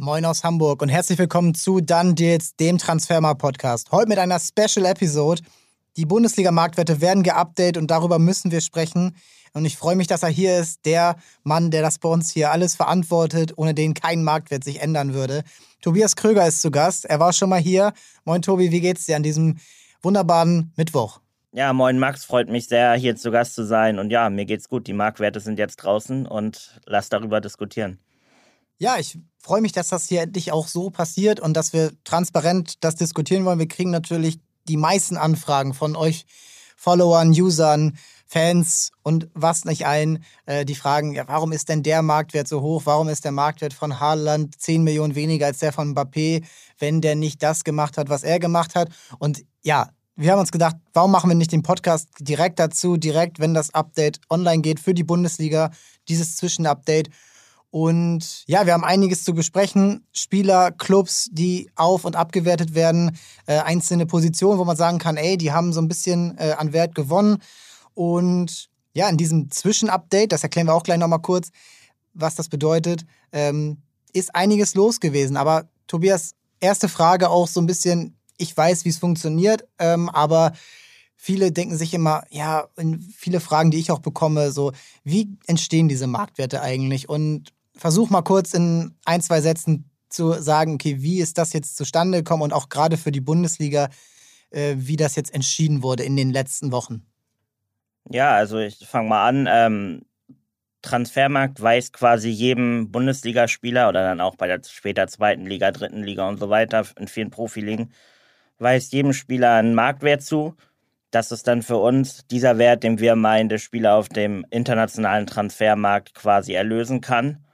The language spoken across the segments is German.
Moin aus Hamburg und herzlich willkommen zu Dann Deals, dem Transfermarkt-Podcast. Heute mit einer Special-Episode. Die Bundesliga-Marktwerte werden geupdatet und darüber müssen wir sprechen. Und ich freue mich, dass er hier ist, der Mann, der das bei uns hier alles verantwortet, ohne den kein Marktwert sich ändern würde. Tobias Kröger ist zu Gast. Er war schon mal hier. Moin Tobi, wie geht's dir an diesem wunderbaren Mittwoch? Ja, moin Max, freut mich sehr, hier zu Gast zu sein. Und ja, mir geht's gut. Die Marktwerte sind jetzt draußen und lass darüber diskutieren. Ja, ich freue mich, dass das hier endlich auch so passiert und dass wir transparent das diskutieren wollen. Wir kriegen natürlich die meisten Anfragen von euch Followern, Usern, Fans und was nicht ein, äh, die fragen, ja, warum ist denn der Marktwert so hoch? Warum ist der Marktwert von Haaland 10 Millionen weniger als der von Mbappé, wenn der nicht das gemacht hat, was er gemacht hat? Und ja, wir haben uns gedacht, warum machen wir nicht den Podcast direkt dazu, direkt, wenn das Update online geht für die Bundesliga, dieses Zwischenupdate. Und ja, wir haben einiges zu besprechen. Spieler, Clubs, die auf- und abgewertet werden, äh, einzelne Positionen, wo man sagen kann, ey, die haben so ein bisschen äh, an Wert gewonnen. Und ja, in diesem Zwischenupdate, das erklären wir auch gleich nochmal kurz, was das bedeutet, ähm, ist einiges los gewesen. Aber Tobias, erste Frage auch so ein bisschen, ich weiß, wie es funktioniert, ähm, aber viele denken sich immer, ja, viele Fragen, die ich auch bekomme, so, wie entstehen diese Marktwerte eigentlich? Und versuch mal kurz in ein, zwei Sätzen zu sagen, okay, wie ist das jetzt zustande gekommen und auch gerade für die Bundesliga, äh, wie das jetzt entschieden wurde in den letzten Wochen. Ja, also ich fange mal an. Ähm, Transfermarkt weist quasi jedem Bundesligaspieler oder dann auch bei der später zweiten Liga, dritten Liga und so weiter, in vielen Profiligen, weist jedem Spieler einen Marktwert zu. Das ist dann für uns dieser Wert, den wir meinen, der Spieler auf dem internationalen Transfermarkt quasi erlösen kann.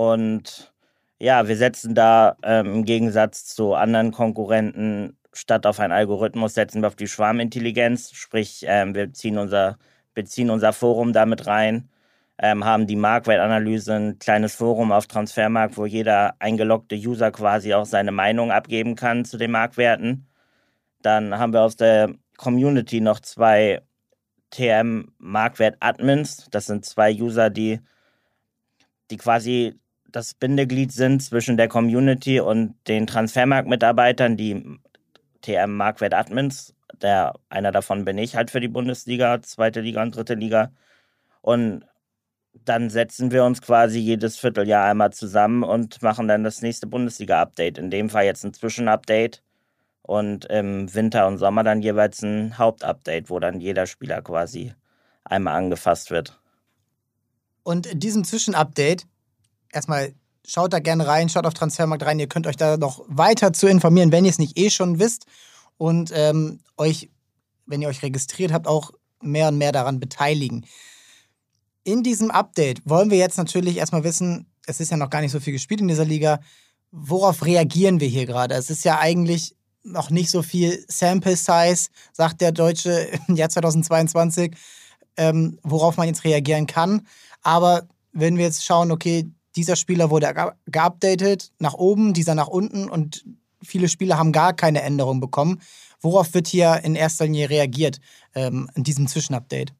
Und ja, wir setzen da ähm, im Gegensatz zu anderen Konkurrenten statt auf einen Algorithmus setzen wir auf die Schwarmintelligenz, sprich ähm, wir ziehen unser, beziehen unser Forum damit rein, ähm, haben die Marktwertanalyse, ein kleines Forum auf Transfermarkt, wo jeder eingeloggte User quasi auch seine Meinung abgeben kann zu den Marktwerten. Dann haben wir aus der Community noch zwei TM-Marktwert-Admins. Das sind zwei User, die, die quasi das Bindeglied sind zwischen der Community und den Transfermarkt-Mitarbeitern, die TM-Marktwert-Admins. Der, einer davon bin ich halt für die Bundesliga, zweite Liga und dritte Liga. Und dann setzen wir uns quasi jedes Vierteljahr einmal zusammen und machen dann das nächste Bundesliga-Update. In dem Fall jetzt ein Zwischenupdate und im Winter und Sommer dann jeweils ein Hauptupdate, wo dann jeder Spieler quasi einmal angefasst wird. Und in diesem Zwischenupdate erstmal schaut da gerne rein, schaut auf Transfermarkt rein. Ihr könnt euch da noch weiter zu informieren, wenn ihr es nicht eh schon wisst. Und ähm, euch, wenn ihr euch registriert habt, auch mehr und mehr daran beteiligen. In diesem Update wollen wir jetzt natürlich erstmal wissen, es ist ja noch gar nicht so viel gespielt in dieser Liga, worauf reagieren wir hier gerade? Es ist ja eigentlich noch nicht so viel Sample Size, sagt der Deutsche im Jahr 2022, ähm, worauf man jetzt reagieren kann. Aber wenn wir jetzt schauen, okay, dieser Spieler wurde geupdatet nach oben, dieser nach unten und viele Spieler haben gar keine Änderung bekommen. Worauf wird hier in erster Linie reagiert ähm, in diesem Zwischenupdate?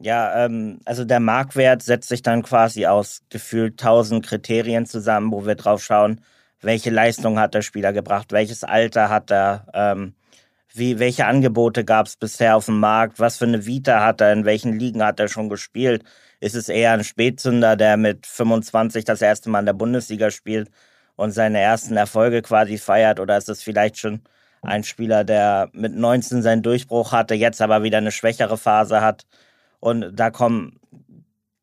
Ja, ähm, also der Marktwert setzt sich dann quasi aus gefühlt tausend Kriterien zusammen, wo wir drauf schauen, welche Leistung hat der Spieler gebracht, welches Alter hat er, ähm, wie, welche Angebote gab es bisher auf dem Markt, was für eine Vita hat er, in welchen Ligen hat er schon gespielt, ist es eher ein Spätzünder, der mit 25 das erste Mal in der Bundesliga spielt und seine ersten Erfolge quasi feiert? Oder ist es vielleicht schon ein Spieler, der mit 19 seinen Durchbruch hatte, jetzt aber wieder eine schwächere Phase hat? Und da kommen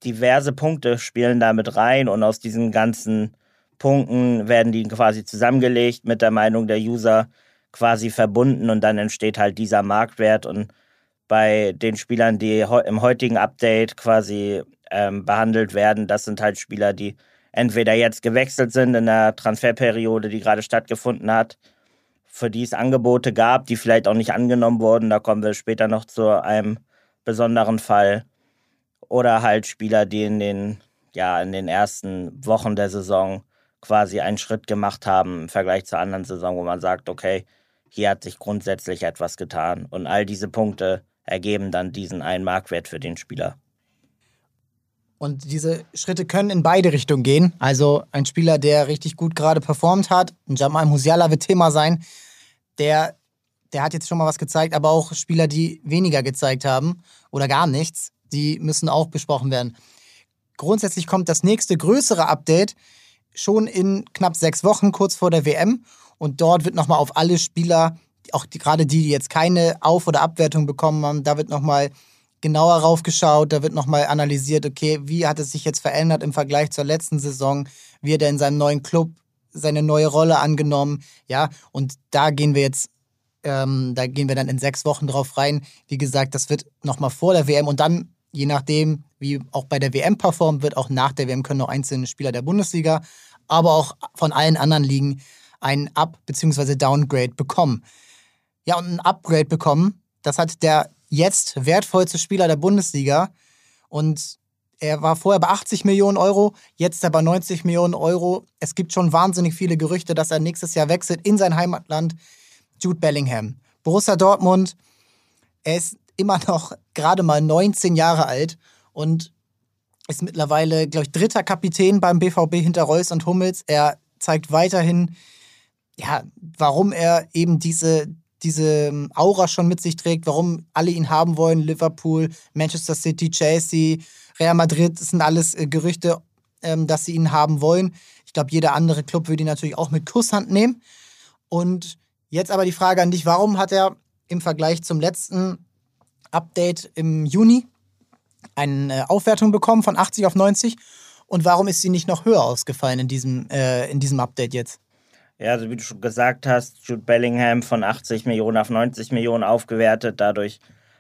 diverse Punkte, spielen da mit rein und aus diesen ganzen Punkten werden die quasi zusammengelegt mit der Meinung der User quasi verbunden und dann entsteht halt dieser Marktwert und bei den Spielern, die im heutigen Update quasi ähm, behandelt werden. Das sind halt Spieler, die entweder jetzt gewechselt sind in der Transferperiode, die gerade stattgefunden hat, für die es Angebote gab, die vielleicht auch nicht angenommen wurden. Da kommen wir später noch zu einem besonderen Fall. Oder halt Spieler, die in den, ja, in den ersten Wochen der Saison quasi einen Schritt gemacht haben im Vergleich zur anderen Saison, wo man sagt, okay, hier hat sich grundsätzlich etwas getan. Und all diese Punkte ergeben dann diesen einen Marktwert für den Spieler. Und diese Schritte können in beide Richtungen gehen. Also ein Spieler, der richtig gut gerade performt hat, ein Jamal Musiala wird Thema sein, der, der hat jetzt schon mal was gezeigt, aber auch Spieler, die weniger gezeigt haben oder gar nichts, die müssen auch besprochen werden. Grundsätzlich kommt das nächste größere Update schon in knapp sechs Wochen, kurz vor der WM. Und dort wird nochmal auf alle Spieler, auch die, gerade die, die jetzt keine Auf- oder Abwertung bekommen haben, da wird nochmal genauer raufgeschaut, da wird nochmal analysiert, okay, wie hat es sich jetzt verändert im Vergleich zur letzten Saison, wie hat er in seinem neuen Club seine neue Rolle angenommen, ja, und da gehen wir jetzt, ähm, da gehen wir dann in sechs Wochen drauf rein. Wie gesagt, das wird nochmal vor der WM und dann, je nachdem, wie auch bei der WM performt wird, auch nach der WM können noch einzelne Spieler der Bundesliga, aber auch von allen anderen Ligen ein Up- bzw. Downgrade bekommen. Ja, und ein Upgrade bekommen, das hat der jetzt wertvollste Spieler der Bundesliga. Und er war vorher bei 80 Millionen Euro, jetzt er bei 90 Millionen Euro. Es gibt schon wahnsinnig viele Gerüchte, dass er nächstes Jahr wechselt in sein Heimatland. Jude Bellingham. Borussia Dortmund, er ist immer noch gerade mal 19 Jahre alt und ist mittlerweile, glaube ich, dritter Kapitän beim BVB hinter Reus und Hummels. Er zeigt weiterhin, ja, warum er eben diese, diese ähm, Aura schon mit sich trägt, warum alle ihn haben wollen. Liverpool, Manchester City, Chelsea, Real Madrid, das sind alles äh, Gerüchte, ähm, dass sie ihn haben wollen. Ich glaube, jeder andere Club würde ihn natürlich auch mit Kusshand nehmen. Und jetzt aber die Frage an dich, warum hat er im Vergleich zum letzten Update im Juni eine äh, Aufwertung bekommen von 80 auf 90? Und warum ist sie nicht noch höher ausgefallen in diesem, äh, in diesem Update jetzt? Ja, also wie du schon gesagt hast, Jude Bellingham von 80 Millionen auf 90 Millionen aufgewertet. Dadurch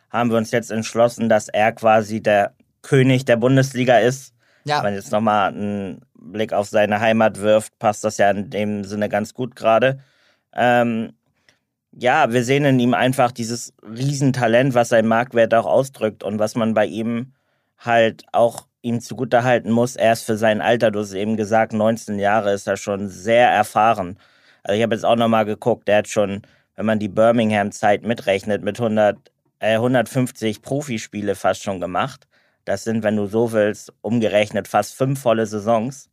haben wir uns jetzt entschlossen, dass er quasi der König der Bundesliga ist. Ja. Wenn man jetzt nochmal einen Blick auf seine Heimat wirft, passt das ja in dem Sinne ganz gut gerade. Ähm, ja, wir sehen in ihm einfach dieses Riesentalent, was sein Marktwert auch ausdrückt und was man bei ihm halt auch ihm zugutehalten muss, er ist für sein Alter, du hast eben gesagt, 19 Jahre ist er schon sehr erfahren. Also ich habe jetzt auch nochmal geguckt, der hat schon, wenn man die Birmingham-Zeit mitrechnet, mit 100, äh, 150 Profispiele fast schon gemacht. Das sind, wenn du so willst, umgerechnet fast fünf volle Saisons,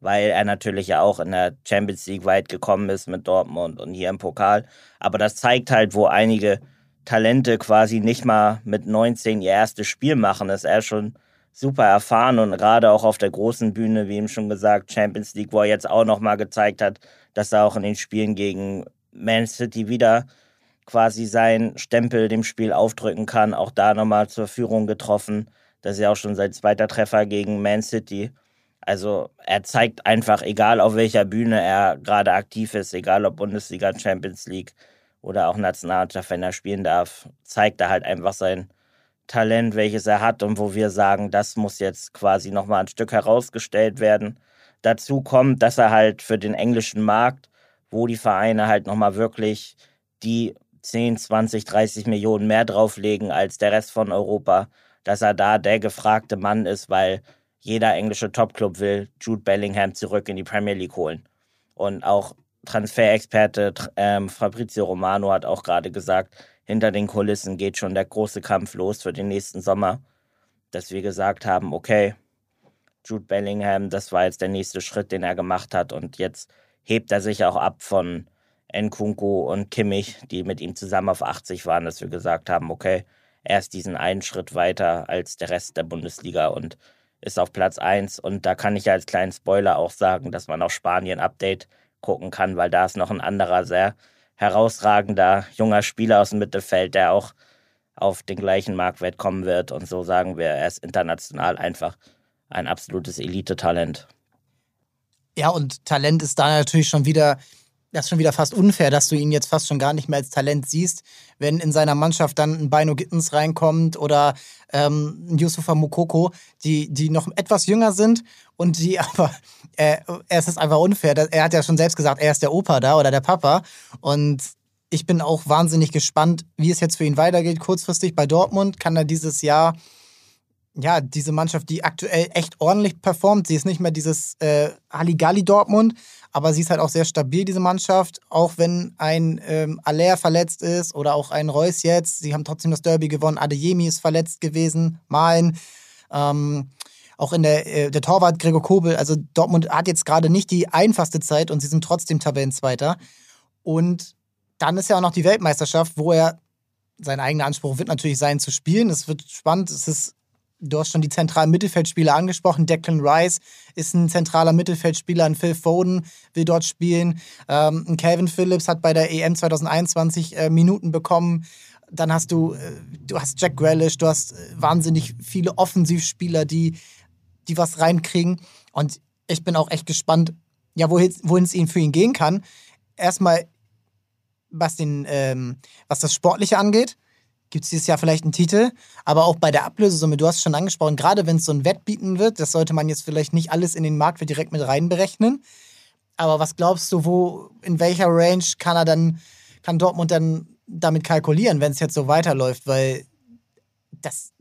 weil er natürlich ja auch in der Champions League weit gekommen ist mit Dortmund und hier im Pokal. Aber das zeigt halt, wo einige Talente quasi nicht mal mit 19 ihr erstes Spiel machen, ist er schon super erfahren und gerade auch auf der großen Bühne, wie eben schon gesagt, Champions League, wo er jetzt auch nochmal gezeigt hat, dass er auch in den Spielen gegen Man City wieder quasi seinen Stempel dem Spiel aufdrücken kann. Auch da nochmal zur Führung getroffen. Das ist ja auch schon sein zweiter Treffer gegen Man City. Also er zeigt einfach, egal auf welcher Bühne er gerade aktiv ist, egal ob Bundesliga, Champions League oder auch Nationalmannschaft, wenn er spielen darf, zeigt er halt einfach sein Talent, welches er hat und wo wir sagen, das muss jetzt quasi nochmal ein Stück herausgestellt werden. Dazu kommt, dass er halt für den englischen Markt, wo die Vereine halt nochmal wirklich die 10, 20, 30 Millionen mehr drauflegen als der Rest von Europa, dass er da der gefragte Mann ist, weil jeder englische Topclub will Jude Bellingham zurück in die Premier League holen. Und auch Transferexperte ähm, Fabrizio Romano hat auch gerade gesagt, hinter den Kulissen geht schon der große Kampf los für den nächsten Sommer, dass wir gesagt haben, okay, Jude Bellingham, das war jetzt der nächste Schritt, den er gemacht hat. Und jetzt hebt er sich auch ab von Nkunku und Kimmich, die mit ihm zusammen auf 80 waren, dass wir gesagt haben, okay, er ist diesen einen Schritt weiter als der Rest der Bundesliga und ist auf Platz 1 und da kann ich als kleinen Spoiler auch sagen, dass man auf Spanien Update gucken kann, weil da ist noch ein anderer sehr herausragender junger Spieler aus dem Mittelfeld, der auch auf den gleichen Marktwert kommen wird. Und so sagen wir, er ist international einfach ein absolutes Elite-Talent. Ja, und Talent ist da natürlich schon wieder, das ist schon wieder fast unfair, dass du ihn jetzt fast schon gar nicht mehr als Talent siehst, wenn in seiner Mannschaft dann ein Bino Gittens reinkommt oder ähm, ein Yusufa Mukoko, die, die noch etwas jünger sind und die aber äh, es ist einfach unfair. Er hat ja schon selbst gesagt, er ist der Opa da oder der Papa. Und ich bin auch wahnsinnig gespannt, wie es jetzt für ihn weitergeht. Kurzfristig bei Dortmund kann er dieses Jahr, ja, diese Mannschaft, die aktuell echt ordentlich performt. Sie ist nicht mehr dieses äh, Halligalli Dortmund, aber sie ist halt auch sehr stabil, diese Mannschaft. Auch wenn ein ähm, Aller verletzt ist oder auch ein Reus jetzt. Sie haben trotzdem das Derby gewonnen. Adeyemi ist verletzt gewesen. Malen. Ähm, auch in der, äh, der Torwart Gregor Kobel, also Dortmund hat jetzt gerade nicht die einfachste Zeit und sie sind trotzdem Tabellenzweiter. Und dann ist ja auch noch die Weltmeisterschaft, wo er, sein eigener Anspruch wird natürlich sein, zu spielen. Es wird spannend. Es ist, du hast schon die zentralen Mittelfeldspieler angesprochen. Declan Rice ist ein zentraler Mittelfeldspieler. Ein Phil Foden will dort spielen. Ähm, Calvin Phillips hat bei der EM 2021 äh, Minuten bekommen. Dann hast du, äh, du hast Jack Grealish, du hast äh, wahnsinnig viele Offensivspieler, die, die was reinkriegen. Und ich bin auch echt gespannt, ja, wohin, wohin es ihn für ihn gehen kann. Erstmal was, den, ähm, was das Sportliche angeht, gibt es dieses Jahr vielleicht einen Titel. Aber auch bei der Ablösesumme, du hast es schon angesprochen, gerade wenn es so ein Wettbieten wird, das sollte man jetzt vielleicht nicht alles in den Marktwert direkt mit reinberechnen. Aber was glaubst du, wo, in welcher Range kann er dann, kann Dortmund dann damit kalkulieren, wenn es jetzt so weiterläuft? Weil das,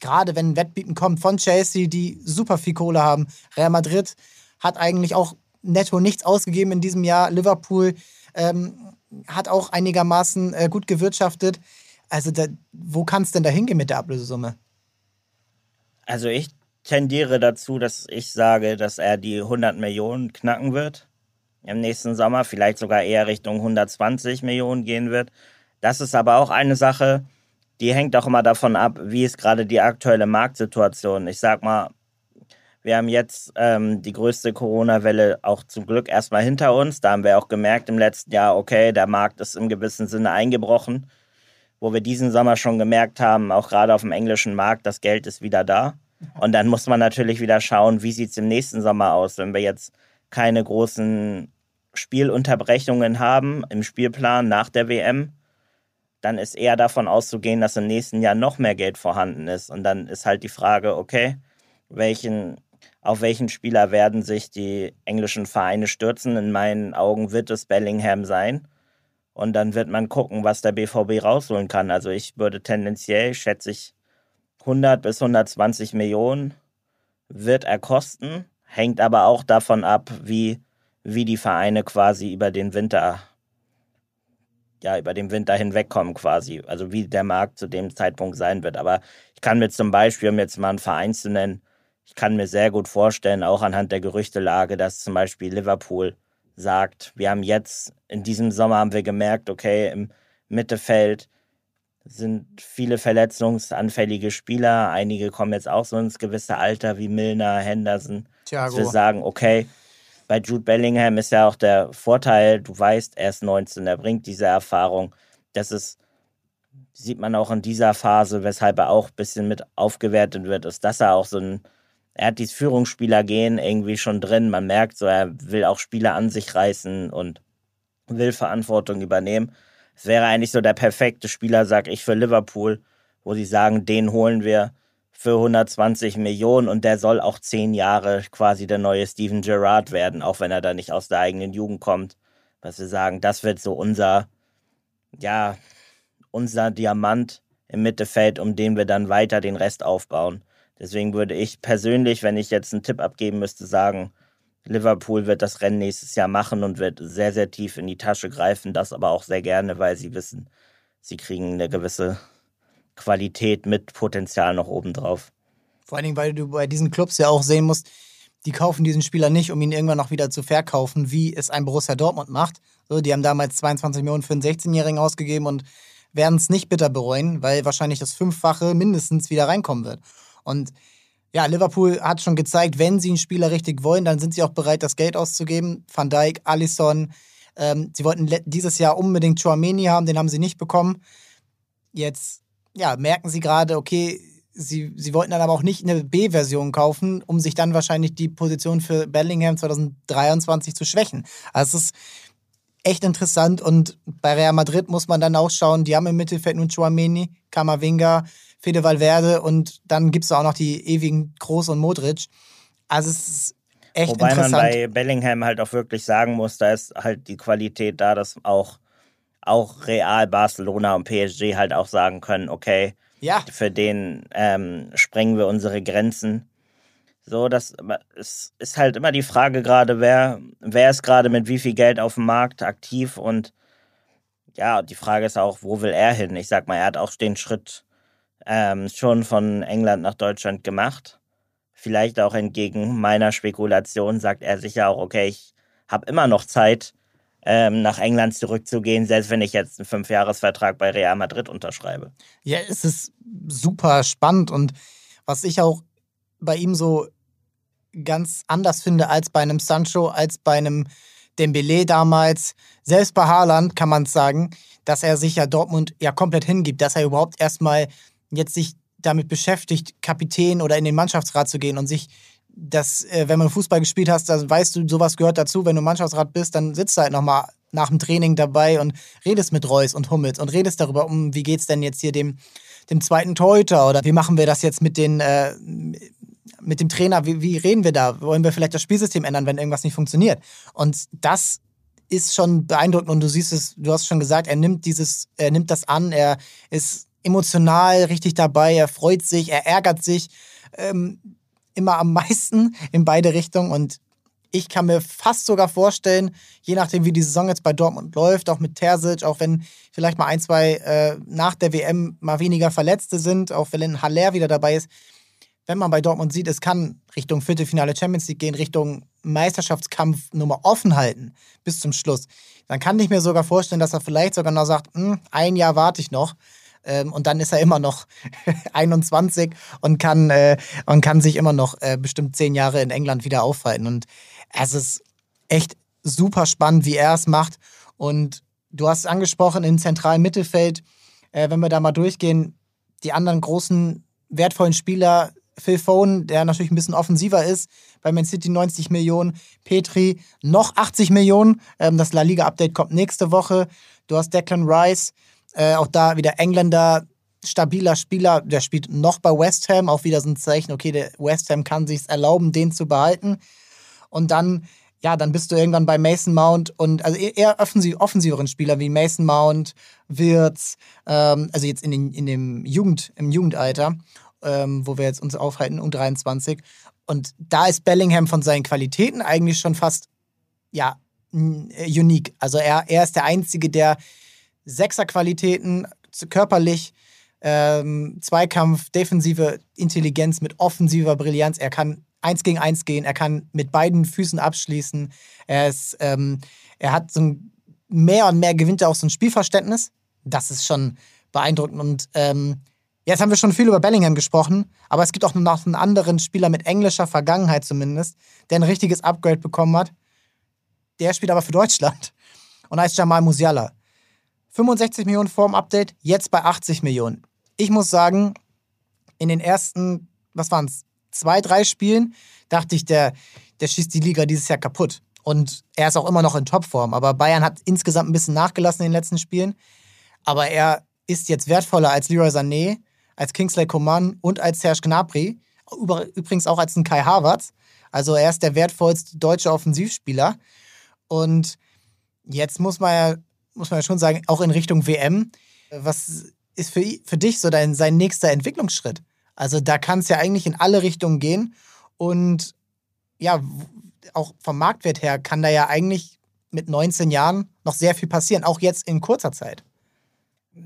gerade wenn ein Wettbieten kommt von Chelsea, die super viel Kohle haben, Real Madrid hat eigentlich auch netto nichts ausgegeben in diesem Jahr, Liverpool ähm, hat auch einigermaßen äh, gut gewirtschaftet. Also da, wo kann es denn da hingehen mit der Ablösesumme? Also ich tendiere dazu, dass ich sage, dass er die 100 Millionen knacken wird im nächsten Sommer, vielleicht sogar eher Richtung 120 Millionen gehen wird. Das ist aber auch eine Sache, die hängt auch immer davon ab, wie ist gerade die aktuelle Marktsituation. Ich sag mal, wir haben jetzt ähm, die größte Corona-Welle auch zum Glück erstmal hinter uns. Da haben wir auch gemerkt im letzten Jahr, okay, der Markt ist im gewissen Sinne eingebrochen. Wo wir diesen Sommer schon gemerkt haben, auch gerade auf dem englischen Markt, das Geld ist wieder da. Und dann muss man natürlich wieder schauen, wie sieht es im nächsten Sommer aus, wenn wir jetzt keine großen Spielunterbrechungen haben im Spielplan nach der WM. Dann ist eher davon auszugehen, dass im nächsten Jahr noch mehr Geld vorhanden ist. Und dann ist halt die Frage, okay, welchen auf welchen Spieler werden sich die englischen Vereine stürzen? In meinen Augen wird es Bellingham sein. Und dann wird man gucken, was der BVB rausholen kann. Also ich würde tendenziell, schätze ich, 100 bis 120 Millionen wird er kosten. Hängt aber auch davon ab, wie, wie die Vereine quasi über den Winter, ja, über den Winter hinwegkommen quasi. Also wie der Markt zu dem Zeitpunkt sein wird. Aber ich kann mir zum Beispiel, um jetzt mal einen Verein zu nennen, ich kann mir sehr gut vorstellen, auch anhand der Gerüchtelage, dass zum Beispiel Liverpool sagt, wir haben jetzt, in diesem Sommer haben wir gemerkt, okay, im Mittelfeld sind viele verletzungsanfällige Spieler. Einige kommen jetzt auch so ins gewisse Alter wie Milner, Henderson. Thiago. Dass wir sagen, okay, bei Jude Bellingham ist ja auch der Vorteil, du weißt, er ist 19, er bringt diese Erfahrung. Das ist, sieht man auch in dieser Phase, weshalb er auch ein bisschen mit aufgewertet wird, ist, dass er auch so ein er hat dieses Führungsspieler-Gehen irgendwie schon drin. Man merkt so, er will auch Spieler an sich reißen und will Verantwortung übernehmen. Es wäre eigentlich so der perfekte Spieler, sag ich, für Liverpool, wo sie sagen, den holen wir für 120 Millionen und der soll auch zehn Jahre quasi der neue Steven Gerrard werden, auch wenn er da nicht aus der eigenen Jugend kommt. Was wir sagen, das wird so unser, ja, unser Diamant im Mittelfeld, um den wir dann weiter den Rest aufbauen. Deswegen würde ich persönlich, wenn ich jetzt einen Tipp abgeben müsste, sagen, Liverpool wird das Rennen nächstes Jahr machen und wird sehr, sehr tief in die Tasche greifen. Das aber auch sehr gerne, weil sie wissen, sie kriegen eine gewisse Qualität mit Potenzial noch obendrauf. Vor allen Dingen, weil du bei diesen Clubs ja auch sehen musst, die kaufen diesen Spieler nicht, um ihn irgendwann noch wieder zu verkaufen, wie es ein Borussia Dortmund macht. So, die haben damals 22 Millionen für einen 16-Jährigen ausgegeben und werden es nicht bitter bereuen, weil wahrscheinlich das Fünffache mindestens wieder reinkommen wird. Und ja, Liverpool hat schon gezeigt, wenn sie einen Spieler richtig wollen, dann sind sie auch bereit, das Geld auszugeben. Van Dijk, Alisson. Ähm, sie wollten dieses Jahr unbedingt Chouameni haben, den haben sie nicht bekommen. Jetzt ja, merken sie gerade, okay, sie, sie wollten dann aber auch nicht eine B-Version kaufen, um sich dann wahrscheinlich die Position für Bellingham 2023 zu schwächen. Also es ist echt interessant und bei Real Madrid muss man dann auch schauen, die haben im Mittelfeld nun Chouameni, Kamavinga, Fede Valverde und dann gibt es auch noch die ewigen Groß und Modric. Also es ist echt Wobei interessant. man bei Bellingham halt auch wirklich sagen muss, da ist halt die Qualität da, dass auch, auch Real, Barcelona und PSG halt auch sagen können, okay, ja. für den ähm, sprengen wir unsere Grenzen. So, das es ist halt immer die Frage gerade, wer, wer ist gerade mit wie viel Geld auf dem Markt aktiv und ja, die Frage ist auch, wo will er hin? Ich sag mal, er hat auch den Schritt ähm, schon von England nach Deutschland gemacht. vielleicht auch entgegen meiner Spekulation sagt er sich ja auch, okay, ich habe immer noch Zeit, ähm, nach England zurückzugehen, selbst wenn ich jetzt einen Fünfjahresvertrag bei Real Madrid unterschreibe. Ja, es ist super spannend und was ich auch bei ihm so ganz anders finde als bei einem Sancho, als bei einem Dembele damals, selbst bei Haaland kann man sagen, dass er sich ja Dortmund ja komplett hingibt, dass er überhaupt erstmal jetzt sich damit beschäftigt, Kapitän oder in den Mannschaftsrat zu gehen und sich das, äh, wenn man Fußball gespielt hast, dann weißt du, sowas gehört dazu. Wenn du Mannschaftsrat bist, dann sitzt du halt nochmal nach dem Training dabei und redest mit Reus und Hummels und redest darüber, um wie geht's denn jetzt hier dem, dem zweiten Torhüter oder wie machen wir das jetzt mit den äh, mit dem Trainer, wie, wie reden wir da? Wollen wir vielleicht das Spielsystem ändern, wenn irgendwas nicht funktioniert? Und das ist schon beeindruckend und du siehst es, du hast schon gesagt, er nimmt dieses, er nimmt das an, er ist emotional richtig dabei, er freut sich, er ärgert sich ähm, immer am meisten in beide Richtungen. Und ich kann mir fast sogar vorstellen, je nachdem, wie die Saison jetzt bei Dortmund läuft, auch mit Terzic, auch wenn vielleicht mal ein, zwei äh, nach der WM mal weniger Verletzte sind, auch wenn Haller wieder dabei ist, wenn man bei Dortmund sieht, es kann Richtung Viertelfinale Champions League gehen, Richtung Meisterschaftskampf Nummer offen halten bis zum Schluss, dann kann ich mir sogar vorstellen, dass er vielleicht sogar noch sagt, hm, ein Jahr warte ich noch. Ähm, und dann ist er immer noch 21 und kann, äh, und kann sich immer noch äh, bestimmt zehn Jahre in England wieder aufhalten. Und es ist echt super spannend, wie er es macht. Und du hast es angesprochen, im zentralen Mittelfeld, äh, wenn wir da mal durchgehen, die anderen großen wertvollen Spieler Phil Foden, der natürlich ein bisschen offensiver ist, bei Man City 90 Millionen, Petri noch 80 Millionen. Ähm, das La Liga-Update kommt nächste Woche. Du hast Declan Rice, äh, auch da wieder Engländer, stabiler Spieler, der spielt noch bei West Ham, auch wieder so ein Zeichen, okay, der West Ham kann sich erlauben, den zu behalten. Und dann, ja, dann bist du irgendwann bei Mason Mount und also eher offensiv, offensiveren Spieler wie Mason Mount, Wirtz, ähm, also jetzt in, den, in dem Jugend, im Jugendalter ähm, wo wir jetzt uns aufhalten, um 23. Und da ist Bellingham von seinen Qualitäten eigentlich schon fast, ja, äh, unique. Also er, er ist der Einzige, der Sechser-Qualitäten körperlich, ähm, Zweikampf, defensive Intelligenz mit offensiver Brillanz. Er kann eins gegen eins gehen, er kann mit beiden Füßen abschließen. Er ist, ähm, er hat so ein mehr und mehr gewinnt er auch so ein Spielverständnis. Das ist schon beeindruckend und ähm, Jetzt haben wir schon viel über Bellingham gesprochen, aber es gibt auch noch einen anderen Spieler mit englischer Vergangenheit zumindest, der ein richtiges Upgrade bekommen hat. Der spielt aber für Deutschland und heißt Jamal Musiala. 65 Millionen vorm Update, jetzt bei 80 Millionen. Ich muss sagen, in den ersten, was waren es, zwei, drei Spielen, dachte ich, der, der schießt die Liga dieses Jahr kaputt. Und er ist auch immer noch in Topform. Aber Bayern hat insgesamt ein bisschen nachgelassen in den letzten Spielen. Aber er ist jetzt wertvoller als Leroy Sané als Kingsley Coman und als Serge Gnabry. Übrigens auch als ein Kai Havertz. Also er ist der wertvollste deutsche Offensivspieler. Und jetzt muss man ja, muss man ja schon sagen, auch in Richtung WM, was ist für, für dich so dein, sein nächster Entwicklungsschritt? Also da kann es ja eigentlich in alle Richtungen gehen. Und ja, auch vom Marktwert her kann da ja eigentlich mit 19 Jahren noch sehr viel passieren, auch jetzt in kurzer Zeit.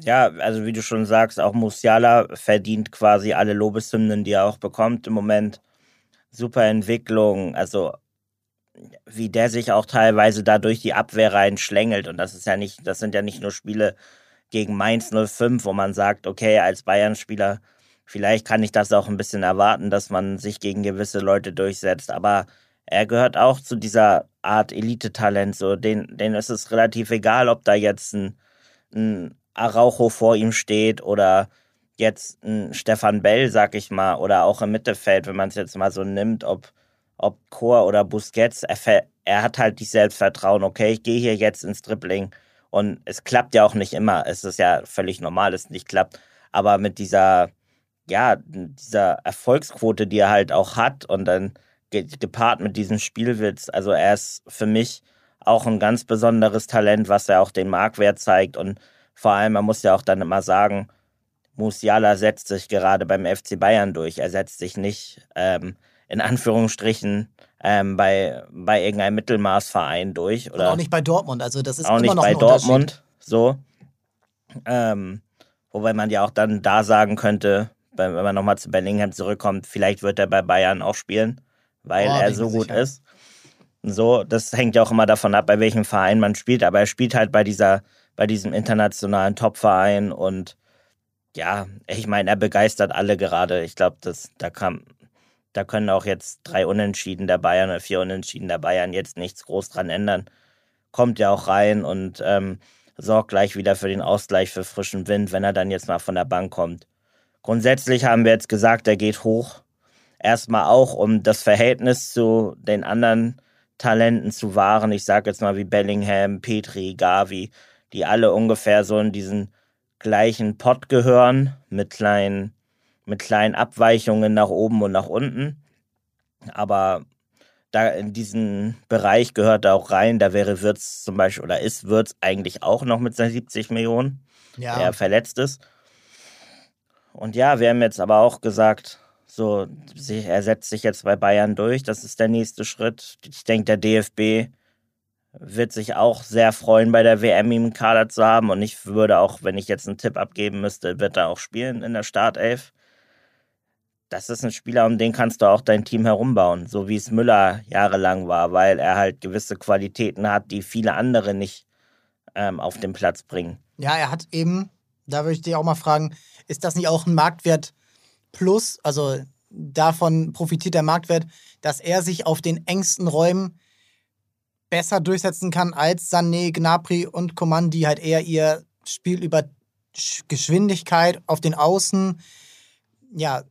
Ja, also wie du schon sagst, auch Musiala verdient quasi alle Lobeshymnen, die er auch bekommt im Moment. Super Entwicklung, also wie der sich auch teilweise da durch die Abwehr reinschlängelt. Und das ist ja nicht, das sind ja nicht nur Spiele gegen Mainz 05, wo man sagt, okay, als Bayern-Spieler, vielleicht kann ich das auch ein bisschen erwarten, dass man sich gegen gewisse Leute durchsetzt. Aber er gehört auch zu dieser Art Elite-Talent. So, den, denen ist es relativ egal, ob da jetzt ein, ein Araujo vor ihm steht oder jetzt ein Stefan Bell, sag ich mal, oder auch im Mittelfeld, wenn man es jetzt mal so nimmt, ob, ob Chor oder Busquets, er, er hat halt die Selbstvertrauen, okay, ich gehe hier jetzt ins Dribbling und es klappt ja auch nicht immer. Es ist ja völlig normal, dass es nicht klappt. Aber mit dieser, ja, dieser Erfolgsquote, die er halt auch hat und dann gepaart mit diesem Spielwitz, also er ist für mich auch ein ganz besonderes Talent, was er auch den Marktwert zeigt und vor allem, man muss ja auch dann immer sagen, Musiala setzt sich gerade beim FC Bayern durch. Er setzt sich nicht ähm, in Anführungsstrichen ähm, bei, bei irgendeinem Mittelmaßverein durch. Oder Und auch nicht bei Dortmund. Also das ist auch immer nicht noch bei Dortmund. So. Ähm, wobei man ja auch dann da sagen könnte, wenn man nochmal zu Bellingham zurückkommt, vielleicht wird er bei Bayern auch spielen, weil oh, er so gut sicher. ist. So, das hängt ja auch immer davon ab, bei welchem Verein man spielt. Aber er spielt halt bei dieser, bei diesem internationalen Top-Verein und ja, ich meine, er begeistert alle gerade. Ich glaube, das, da kam, da können auch jetzt drei Unentschieden der Bayern oder vier Unentschieden der Bayern jetzt nichts groß dran ändern. Kommt ja auch rein und ähm, sorgt gleich wieder für den Ausgleich für frischen Wind, wenn er dann jetzt mal von der Bank kommt. Grundsätzlich haben wir jetzt gesagt, er geht hoch. Erstmal auch, um das Verhältnis zu den anderen Talenten zu wahren. Ich sage jetzt mal wie Bellingham, Petri, Gavi, die alle ungefähr so in diesen gleichen Pot gehören, mit kleinen, mit kleinen Abweichungen nach oben und nach unten. Aber da in diesen Bereich gehört er auch rein. Da wäre Wirtz zum Beispiel, oder ist Wirtz eigentlich auch noch mit seinen 70 Millionen, ja. der verletzt ist. Und ja, wir haben jetzt aber auch gesagt, so, er setzt sich jetzt bei Bayern durch. Das ist der nächste Schritt. Ich denke, der DFB wird sich auch sehr freuen, bei der WM im Kader zu haben. Und ich würde auch, wenn ich jetzt einen Tipp abgeben müsste, wird er auch spielen in der Startelf. Das ist ein Spieler, um den kannst du auch dein Team herumbauen, so wie es Müller jahrelang war, weil er halt gewisse Qualitäten hat, die viele andere nicht ähm, auf den Platz bringen. Ja, er hat eben, da würde ich dich auch mal fragen, ist das nicht auch ein Marktwert plus, also davon profitiert der Marktwert, dass er sich auf den engsten Räumen besser durchsetzen kann als Sané, Gnabry und Coman, die halt eher ihr Spiel über Geschwindigkeit auf den Außen ja,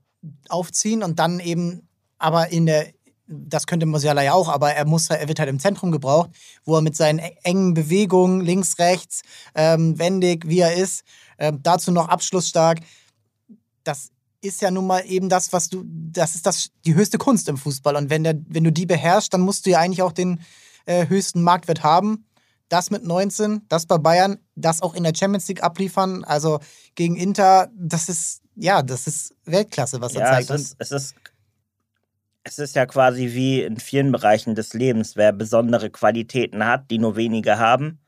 aufziehen und dann eben aber in der, das könnte Musiala ja auch, aber er muss er wird halt im Zentrum gebraucht, wo er mit seinen e-, engen Bewegungen links, rechts, ähm, wendig, wie er ist, äh, dazu noch abschlussstark. Das ist ja nun mal eben das, was du, das ist das, die höchste Kunst im Fußball. Und wenn, der, wenn du die beherrschst, dann musst du ja eigentlich auch den äh, höchsten Marktwert haben. Das mit 19, das bei Bayern, das auch in der Champions League abliefern, also gegen Inter, das ist, ja, das ist Weltklasse, was er ja, zeigt. Es ist, es, ist, es ist ja quasi wie in vielen Bereichen des Lebens, wer besondere Qualitäten hat, die nur wenige haben,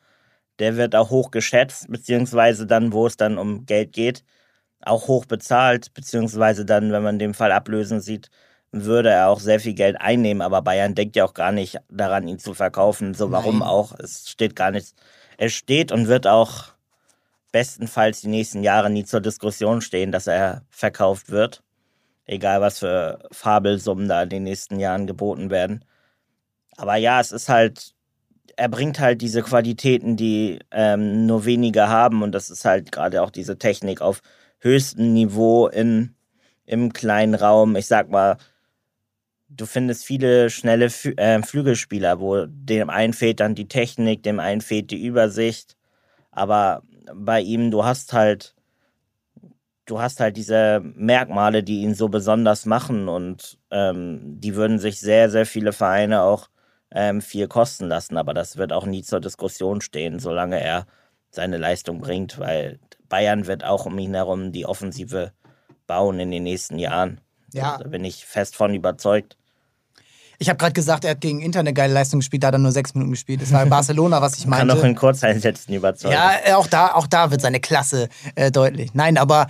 der wird auch hoch geschätzt, beziehungsweise dann, wo es dann um Geld geht, auch hoch bezahlt, beziehungsweise dann, wenn man den Fall ablösen sieht, würde er auch sehr viel Geld einnehmen, aber Bayern denkt ja auch gar nicht daran, ihn zu verkaufen. So, warum Nein. auch? Es steht gar nichts. Es steht und wird auch bestenfalls die nächsten Jahre nie zur Diskussion stehen, dass er verkauft wird. Egal, was für Fabelsummen da in den nächsten Jahren geboten werden. Aber ja, es ist halt, er bringt halt diese Qualitäten, die ähm, nur wenige haben. Und das ist halt gerade auch diese Technik auf höchstem Niveau in, im kleinen Raum. Ich sag mal, du findest viele schnelle Fü äh, Flügelspieler, wo dem einen fehlt dann die Technik, dem einen fehlt die Übersicht. Aber bei ihm, du hast halt, du hast halt diese Merkmale, die ihn so besonders machen und ähm, die würden sich sehr, sehr viele Vereine auch ähm, viel kosten lassen. Aber das wird auch nie zur Diskussion stehen, solange er seine Leistung bringt, weil Bayern wird auch um ihn herum die Offensive bauen in den nächsten Jahren. Ja. Da bin ich fest von überzeugt. Ich habe gerade gesagt, er hat gegen Inter eine geile Leistung gespielt, da hat er nur sechs Minuten gespielt. Das war Barcelona, was ich meinte. Kann auch in Kurzeinsätzen überzeugen. Ja, äh, auch da, auch da wird seine Klasse äh, deutlich. Nein, aber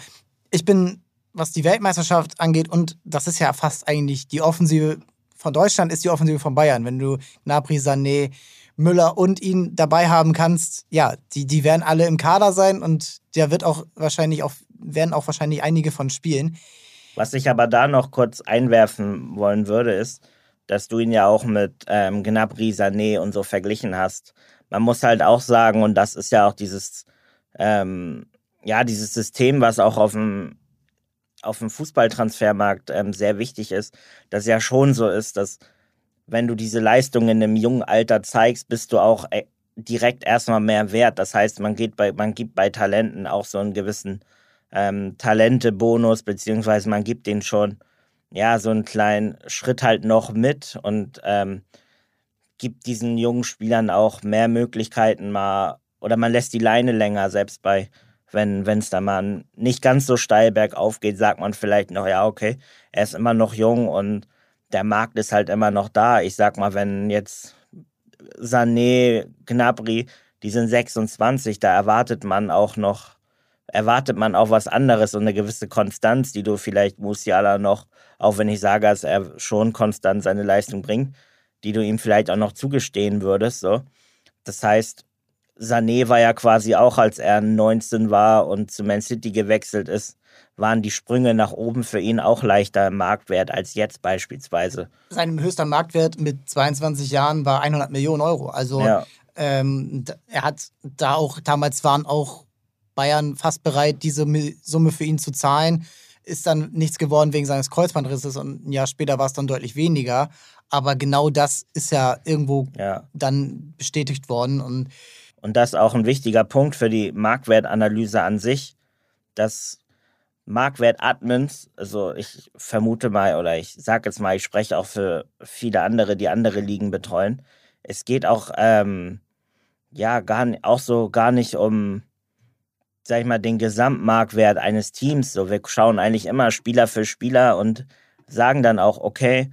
ich bin, was die Weltmeisterschaft angeht, und das ist ja fast eigentlich die Offensive von Deutschland, ist die Offensive von Bayern. Wenn du Nabri, Sané, Müller und ihn dabei haben kannst, ja, die, die werden alle im Kader sein und der wird auch wahrscheinlich auch, werden auch wahrscheinlich einige von spielen. Was ich aber da noch kurz einwerfen wollen würde, ist, dass du ihn ja auch mit ähm, Gnabry, Sané und so verglichen hast. Man muss halt auch sagen, und das ist ja auch dieses, ähm, ja, dieses System, was auch auf dem, auf dem Fußballtransfermarkt ähm, sehr wichtig ist, dass ja schon so ist, dass wenn du diese Leistungen in einem jungen Alter zeigst, bist du auch äh, direkt erstmal mehr wert. Das heißt, man geht bei, man gibt bei Talenten auch so einen gewissen ähm, Talente-Bonus, beziehungsweise man gibt denen schon ja, so einen kleinen Schritt halt noch mit und ähm, gibt diesen jungen Spielern auch mehr Möglichkeiten mal, oder man lässt die Leine länger, selbst bei, wenn es da mal nicht ganz so steil bergauf geht, sagt man vielleicht noch, ja, okay, er ist immer noch jung und der Markt ist halt immer noch da. Ich sag mal, wenn jetzt Sané, Gnabry, die sind 26, da erwartet man auch noch erwartet man auch was anderes und eine gewisse Konstanz, die du vielleicht Musiala noch, auch wenn ich sage, dass er schon konstant seine Leistung bringt, die du ihm vielleicht auch noch zugestehen würdest. So. Das heißt, Sané war ja quasi auch, als er 19 war und zu Man City gewechselt ist, waren die Sprünge nach oben für ihn auch leichter im Marktwert als jetzt beispielsweise. Sein höchster Marktwert mit 22 Jahren war 100 Millionen Euro. Also ja. ähm, er hat da auch, damals waren auch Bayern fast bereit, diese Summe für ihn zu zahlen. Ist dann nichts geworden wegen seines Kreuzbandrisses und ein Jahr später war es dann deutlich weniger. Aber genau das ist ja irgendwo ja. dann bestätigt worden. Und, und das ist auch ein wichtiger Punkt für die Marktwertanalyse an sich, dass Marktwert-Admins, also ich vermute mal oder ich sage jetzt mal, ich spreche auch für viele andere, die andere Ligen betreuen. Es geht auch ähm, ja gar auch so gar nicht um sag ich mal, den Gesamtmarktwert eines Teams. So, wir schauen eigentlich immer Spieler für Spieler und sagen dann auch, okay,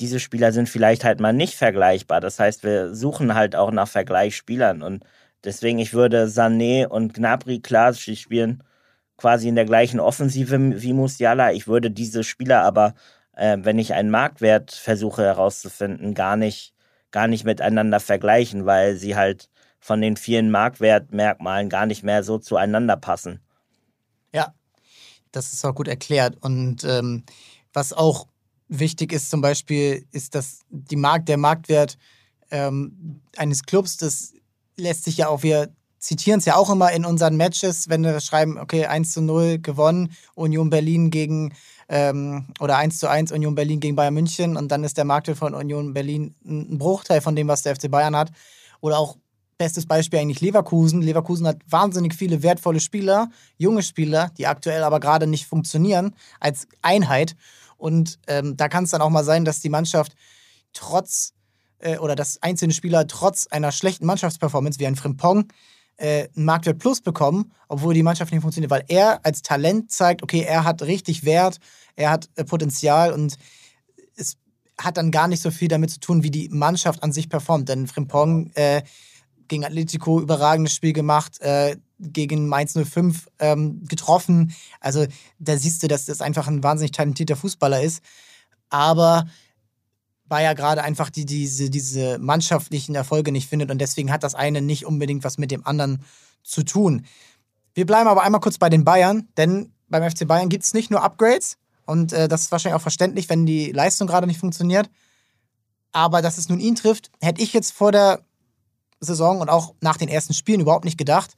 diese Spieler sind vielleicht halt mal nicht vergleichbar. Das heißt, wir suchen halt auch nach Vergleichsspielern und deswegen, ich würde Sané und Gnabry klar, spielen quasi in der gleichen Offensive wie Musiala. Ich würde diese Spieler aber, äh, wenn ich einen Marktwert versuche herauszufinden, gar nicht, gar nicht miteinander vergleichen, weil sie halt von den vielen Marktwertmerkmalen gar nicht mehr so zueinander passen. Ja, das ist auch gut erklärt. Und ähm, was auch wichtig ist zum Beispiel, ist, dass die Markt, der Marktwert ähm, eines Clubs, das lässt sich ja auch, wir zitieren es ja auch immer in unseren Matches, wenn wir schreiben, okay, 1 zu 0 gewonnen, Union Berlin gegen ähm, oder 1 zu 1 Union Berlin gegen Bayern München und dann ist der Marktwert von Union Berlin ein Bruchteil von dem, was der FC Bayern hat. Oder auch Bestes Beispiel eigentlich Leverkusen. Leverkusen hat wahnsinnig viele wertvolle Spieler, junge Spieler, die aktuell aber gerade nicht funktionieren als Einheit. Und ähm, da kann es dann auch mal sein, dass die Mannschaft trotz äh, oder dass einzelne Spieler trotz einer schlechten Mannschaftsperformance wie ein Frimpong äh, einen Marktwert Plus bekommen, obwohl die Mannschaft nicht funktioniert, weil er als Talent zeigt, okay, er hat richtig Wert, er hat äh, Potenzial und es hat dann gar nicht so viel damit zu tun, wie die Mannschaft an sich performt. Denn Frimpong äh, gegen Atletico überragendes Spiel gemacht, äh, gegen Mainz 05 ähm, getroffen. Also da siehst du, dass das einfach ein wahnsinnig talentierter Fußballer ist. Aber war ja gerade einfach die, diese, diese mannschaftlichen Erfolge nicht findet und deswegen hat das eine nicht unbedingt was mit dem anderen zu tun. Wir bleiben aber einmal kurz bei den Bayern, denn beim FC Bayern gibt es nicht nur Upgrades und äh, das ist wahrscheinlich auch verständlich, wenn die Leistung gerade nicht funktioniert. Aber dass es nun ihn trifft, hätte ich jetzt vor der Saison und auch nach den ersten Spielen überhaupt nicht gedacht.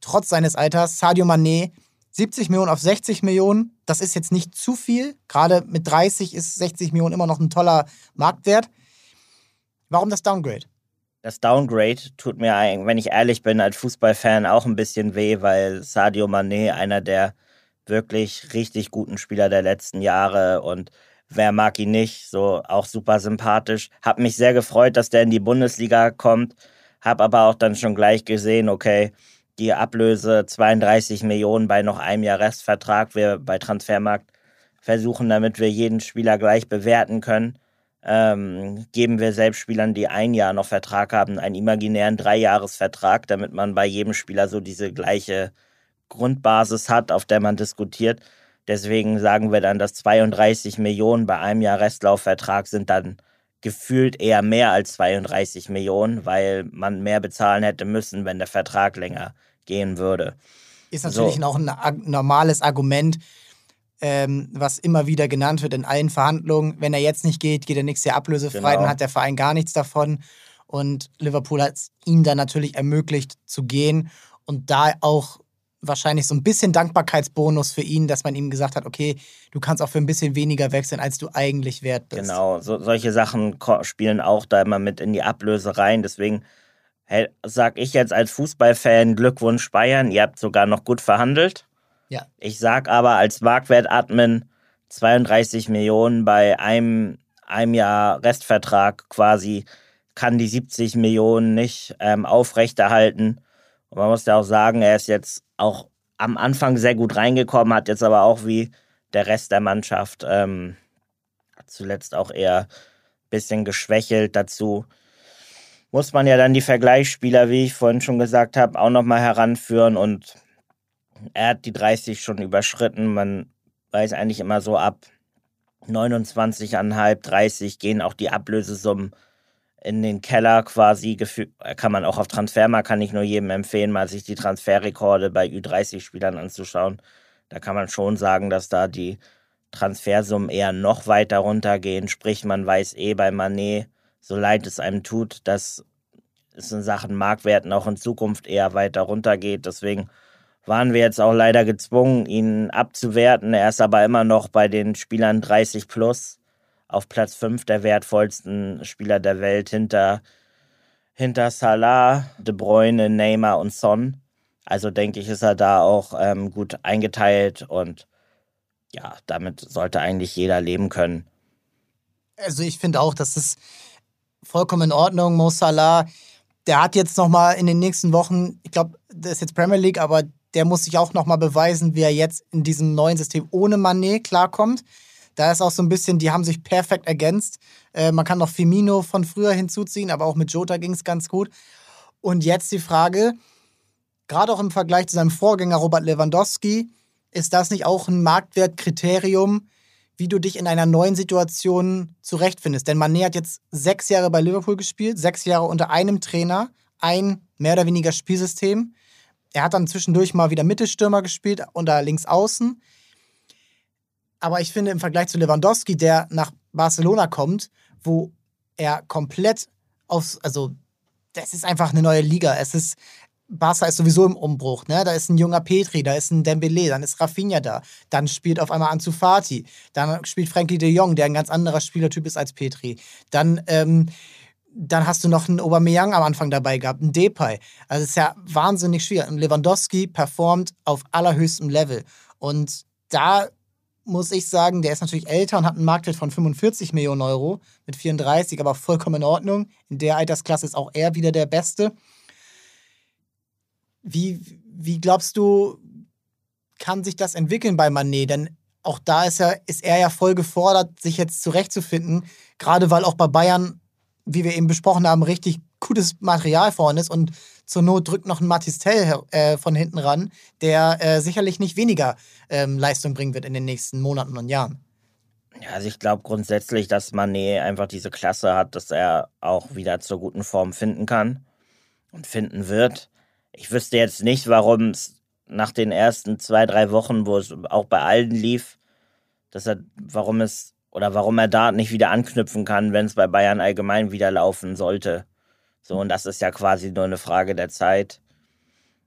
Trotz seines Alters, Sadio Mané, 70 Millionen auf 60 Millionen, das ist jetzt nicht zu viel. Gerade mit 30 ist 60 Millionen immer noch ein toller Marktwert. Warum das Downgrade? Das Downgrade tut mir, wenn ich ehrlich bin, als Fußballfan auch ein bisschen weh, weil Sadio Mané einer der wirklich richtig guten Spieler der letzten Jahre und wer mag ihn nicht, so auch super sympathisch. Hab mich sehr gefreut, dass der in die Bundesliga kommt habe aber auch dann schon gleich gesehen, okay, die Ablöse 32 Millionen bei noch einem Jahr Restvertrag. Wir bei Transfermarkt versuchen, damit wir jeden Spieler gleich bewerten können, ähm, geben wir selbst Spielern, die ein Jahr noch Vertrag haben, einen imaginären Dreijahresvertrag, damit man bei jedem Spieler so diese gleiche Grundbasis hat, auf der man diskutiert. Deswegen sagen wir dann, dass 32 Millionen bei einem Jahr Restlaufvertrag sind dann gefühlt eher mehr als 32 Millionen, weil man mehr bezahlen hätte müssen, wenn der Vertrag länger gehen würde. Ist natürlich so. auch ein normales Argument, ähm, was immer wieder genannt wird in allen Verhandlungen. Wenn er jetzt nicht geht, geht er nächstes Jahr ablösefrei, genau. dann hat der Verein gar nichts davon. Und Liverpool hat es ihm dann natürlich ermöglicht zu gehen und da auch wahrscheinlich so ein bisschen Dankbarkeitsbonus für ihn, dass man ihm gesagt hat, okay, du kannst auch für ein bisschen weniger wechseln, als du eigentlich wert bist. Genau, so, solche Sachen spielen auch da immer mit in die Ablöse rein. Deswegen hey, sag ich jetzt als Fußballfan Glückwunsch Bayern, ihr habt sogar noch gut verhandelt. Ja. Ich sag aber als Marktwert-Admin 32 Millionen bei einem, einem Jahr Restvertrag quasi kann die 70 Millionen nicht ähm, aufrechterhalten. Und man muss ja auch sagen, er ist jetzt auch am Anfang sehr gut reingekommen, hat jetzt aber auch wie der Rest der Mannschaft ähm, zuletzt auch eher ein bisschen geschwächelt. Dazu muss man ja dann die Vergleichsspieler, wie ich vorhin schon gesagt habe, auch nochmal heranführen. Und er hat die 30 schon überschritten. Man weiß eigentlich immer so ab 29,5, 30 gehen auch die Ablösesummen in den Keller quasi. Kann man auch auf Transfermarkt, kann ich nur jedem empfehlen, mal sich die Transferrekorde bei Ü30-Spielern anzuschauen. Da kann man schon sagen, dass da die Transfersummen eher noch weiter runtergehen. Sprich, man weiß eh bei Manet, so leid es einem tut, dass es in Sachen Marktwerten auch in Zukunft eher weiter runtergeht. Deswegen waren wir jetzt auch leider gezwungen, ihn abzuwerten. Er ist aber immer noch bei den Spielern 30 plus auf Platz 5 der wertvollsten Spieler der Welt hinter, hinter Salah, De Bruyne, Neymar und Son. Also denke ich, ist er da auch ähm, gut eingeteilt und ja, damit sollte eigentlich jeder leben können. Also ich finde auch, das ist vollkommen in Ordnung. Mo Salah, der hat jetzt nochmal in den nächsten Wochen, ich glaube, das ist jetzt Premier League, aber der muss sich auch nochmal beweisen, wie er jetzt in diesem neuen System ohne Manet klarkommt. Da ist auch so ein bisschen, die haben sich perfekt ergänzt. Äh, man kann noch Firmino von früher hinzuziehen, aber auch mit Jota ging es ganz gut. Und jetzt die Frage, gerade auch im Vergleich zu seinem Vorgänger Robert Lewandowski, ist das nicht auch ein Marktwertkriterium, wie du dich in einer neuen Situation zurechtfindest? Denn Mané hat jetzt sechs Jahre bei Liverpool gespielt, sechs Jahre unter einem Trainer, ein mehr oder weniger Spielsystem. Er hat dann zwischendurch mal wieder Mittelstürmer gespielt, unter links außen. Aber ich finde im Vergleich zu Lewandowski, der nach Barcelona kommt, wo er komplett aufs, also das ist einfach eine neue Liga. Es ist Barca ist sowieso im Umbruch, ne? Da ist ein junger Petri, da ist ein Dembele, dann ist Rafinha da, dann spielt auf einmal Ansu Fati, dann spielt Frankie de Jong, der ein ganz anderer Spielertyp ist als Petri. Dann ähm, dann hast du noch einen Aubameyang am Anfang dabei gehabt, einen Depay. Also es ist ja wahnsinnig schwierig. Und Lewandowski performt auf allerhöchstem Level. Und da muss ich sagen, der ist natürlich älter und hat einen Marktwert von 45 Millionen Euro mit 34, aber vollkommen in Ordnung. In der Altersklasse ist auch er wieder der Beste. Wie, wie glaubst du, kann sich das entwickeln bei Manet? Denn auch da ist er, ist er ja voll gefordert, sich jetzt zurechtzufinden. Gerade weil auch bei Bayern, wie wir eben besprochen haben, richtig gutes Material vorne ist und zur Not drückt noch ein Matistel äh, von hinten ran, der äh, sicherlich nicht weniger ähm, Leistung bringen wird in den nächsten Monaten und Jahren. Ja, also ich glaube grundsätzlich, dass Manet einfach diese Klasse hat, dass er auch wieder zur guten Form finden kann und finden wird ich wüsste jetzt nicht, warum es nach den ersten zwei, drei Wochen, wo es auch bei allen lief, dass er, warum es oder warum er da nicht wieder anknüpfen kann, wenn es bei Bayern allgemein wieder laufen sollte. So, und das ist ja quasi nur eine Frage der Zeit.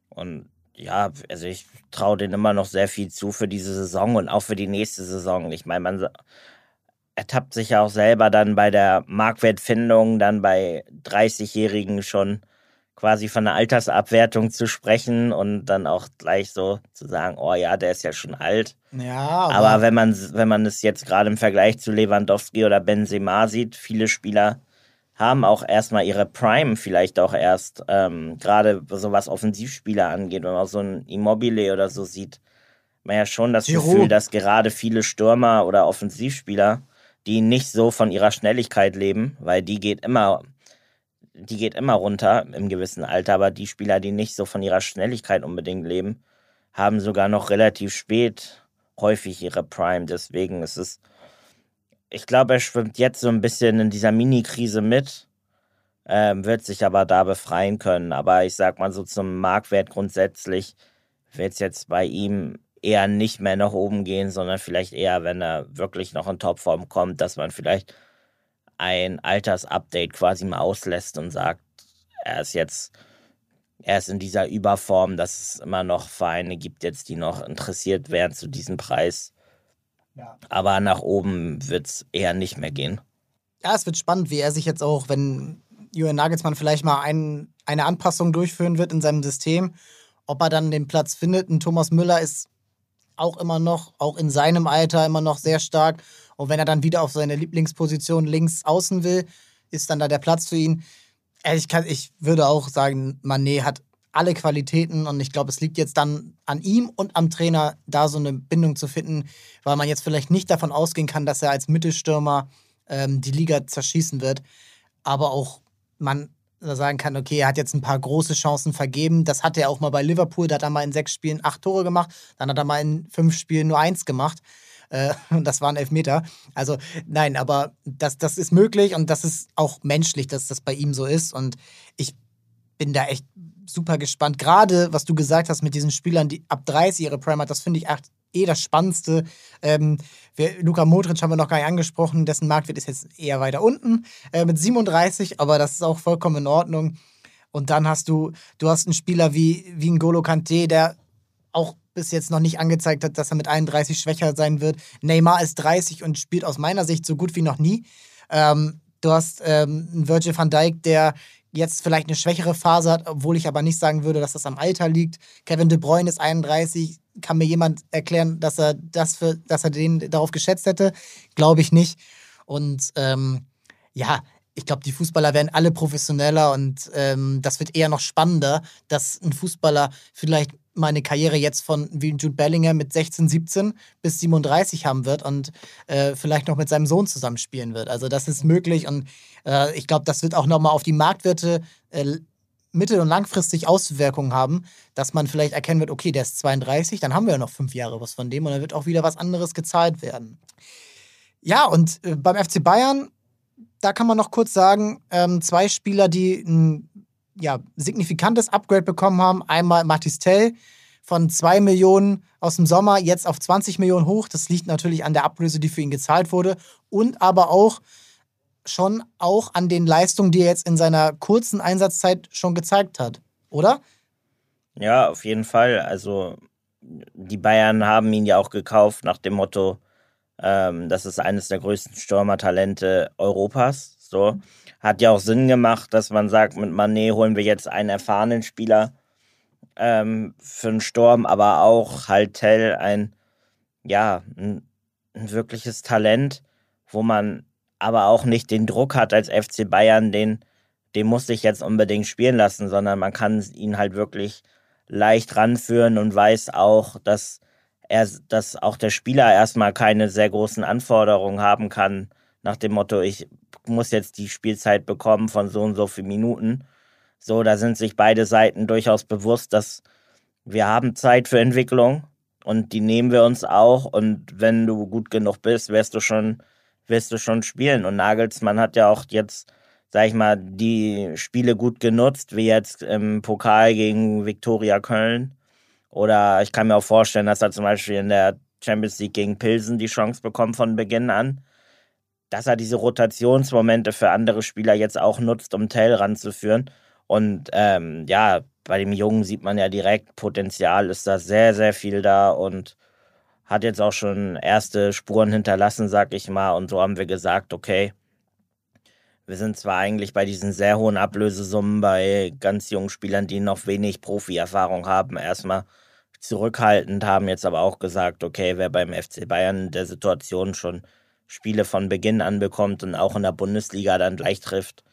Und ja, also ich traue denen immer noch sehr viel zu für diese Saison und auch für die nächste Saison. Ich meine, man ertappt sich ja auch selber dann bei der Marktwertfindung, dann bei 30-Jährigen schon quasi von einer Altersabwertung zu sprechen und dann auch gleich so zu sagen, oh ja, der ist ja schon alt. Ja, aber, aber wenn man wenn man es jetzt gerade im Vergleich zu Lewandowski oder Benzema sieht, viele Spieler haben auch erstmal ihre Prime vielleicht auch erst, ähm, gerade so was Offensivspieler angeht und auch so ein Immobile oder so sieht man ja schon das Giro. Gefühl, dass gerade viele Stürmer oder Offensivspieler, die nicht so von ihrer Schnelligkeit leben, weil die geht immer die geht immer runter im gewissen Alter, aber die Spieler, die nicht so von ihrer Schnelligkeit unbedingt leben, haben sogar noch relativ spät häufig ihre Prime. Deswegen ist es, ich glaube, er schwimmt jetzt so ein bisschen in dieser Mini-Krise mit, ähm, wird sich aber da befreien können. Aber ich sag mal so zum Marktwert grundsätzlich wird es jetzt bei ihm eher nicht mehr nach oben gehen, sondern vielleicht eher, wenn er wirklich noch in Topform kommt, dass man vielleicht ein Altersupdate quasi mal auslässt und sagt, er ist jetzt, er ist in dieser Überform, dass es immer noch Vereine gibt jetzt, die noch interessiert wären zu diesem Preis. Ja. Aber nach oben wird es eher nicht mehr gehen. Ja, es wird spannend, wie er sich jetzt auch, wenn Julian Nagelsmann vielleicht mal ein, eine Anpassung durchführen wird in seinem System, ob er dann den Platz findet. Ein Thomas Müller ist auch immer noch, auch in seinem Alter immer noch sehr stark. Und wenn er dann wieder auf seine Lieblingsposition links außen will, ist dann da der Platz für ihn. Ich, kann, ich würde auch sagen, Manet hat alle Qualitäten und ich glaube, es liegt jetzt dann an ihm und am Trainer, da so eine Bindung zu finden, weil man jetzt vielleicht nicht davon ausgehen kann, dass er als Mittelstürmer ähm, die Liga zerschießen wird. Aber auch man sagen kann, okay, er hat jetzt ein paar große Chancen vergeben. Das hat er auch mal bei Liverpool, da hat er mal in sechs Spielen acht Tore gemacht, dann hat er mal in fünf Spielen nur eins gemacht. Äh, und das waren Elfmeter. Also nein, aber das, das ist möglich und das ist auch menschlich, dass das bei ihm so ist. Und ich bin da echt super gespannt. Gerade, was du gesagt hast mit diesen Spielern, die ab 30 ihre Prime hat, das finde ich echt eh das Spannendste. Ähm, wir, Luka Modric haben wir noch gar nicht angesprochen, dessen Marktwert ist jetzt eher weiter unten äh, mit 37, aber das ist auch vollkommen in Ordnung. Und dann hast du, du hast einen Spieler wie, wie ein Golo Kante, der auch bis jetzt noch nicht angezeigt hat, dass er mit 31 schwächer sein wird. Neymar ist 30 und spielt aus meiner Sicht so gut wie noch nie. Ähm, du hast ähm, einen Virgil van Dijk, der jetzt vielleicht eine schwächere Phase hat, obwohl ich aber nicht sagen würde, dass das am Alter liegt. Kevin De Bruyne ist 31. Kann mir jemand erklären, dass er das für, dass er den darauf geschätzt hätte? Glaube ich nicht. Und ähm, ja, ich glaube, die Fußballer werden alle professioneller und ähm, das wird eher noch spannender, dass ein Fußballer vielleicht meine Karriere jetzt von wie Jude Bellingham mit 16, 17 bis 37 haben wird und äh, vielleicht noch mit seinem Sohn zusammenspielen wird. Also das ist möglich und äh, ich glaube, das wird auch nochmal auf die Marktwerte äh, mittel- und langfristig Auswirkungen haben, dass man vielleicht erkennen wird, okay, der ist 32, dann haben wir ja noch fünf Jahre was von dem und dann wird auch wieder was anderes gezahlt werden. Ja, und äh, beim FC Bayern, da kann man noch kurz sagen, ähm, zwei Spieler, die ein ja, signifikantes Upgrade bekommen haben. Einmal Matistel von 2 Millionen aus dem Sommer jetzt auf 20 Millionen hoch. Das liegt natürlich an der Ablöse, die für ihn gezahlt wurde. Und aber auch schon auch an den Leistungen, die er jetzt in seiner kurzen Einsatzzeit schon gezeigt hat, oder? Ja, auf jeden Fall. Also die Bayern haben ihn ja auch gekauft nach dem Motto, ähm, das ist eines der größten Stürmertalente Europas. So hat ja auch Sinn gemacht, dass man sagt, mit Manet holen wir jetzt einen erfahrenen Spieler ähm, für den Sturm, aber auch halt Tell ein ja ein, ein wirkliches Talent, wo man aber auch nicht den Druck hat als FC Bayern, den, den muss ich jetzt unbedingt spielen lassen, sondern man kann ihn halt wirklich leicht ranführen und weiß auch, dass er, dass auch der Spieler erstmal keine sehr großen Anforderungen haben kann, nach dem Motto, ich muss jetzt die Spielzeit bekommen von so und so vielen Minuten. So, da sind sich beide Seiten durchaus bewusst, dass wir haben Zeit für Entwicklung und die nehmen wir uns auch. Und wenn du gut genug bist, wirst du schon wirst du schon spielen. Und Nagelsmann hat ja auch jetzt, sag ich mal, die Spiele gut genutzt, wie jetzt im Pokal gegen Viktoria Köln. Oder ich kann mir auch vorstellen, dass er zum Beispiel in der Champions League gegen Pilsen die Chance bekommt von Beginn an. Dass er diese Rotationsmomente für andere Spieler jetzt auch nutzt, um Tell ranzuführen. Und ähm, ja, bei dem Jungen sieht man ja direkt, Potenzial ist da sehr, sehr viel da und hat jetzt auch schon erste Spuren hinterlassen, sag ich mal. Und so haben wir gesagt, okay, wir sind zwar eigentlich bei diesen sehr hohen Ablösesummen bei ganz jungen Spielern, die noch wenig Profi-Erfahrung haben, erstmal zurückhaltend, haben jetzt aber auch gesagt, okay, wer beim FC Bayern in der Situation schon Spiele von Beginn an bekommt und auch in der Bundesliga dann gleich trifft,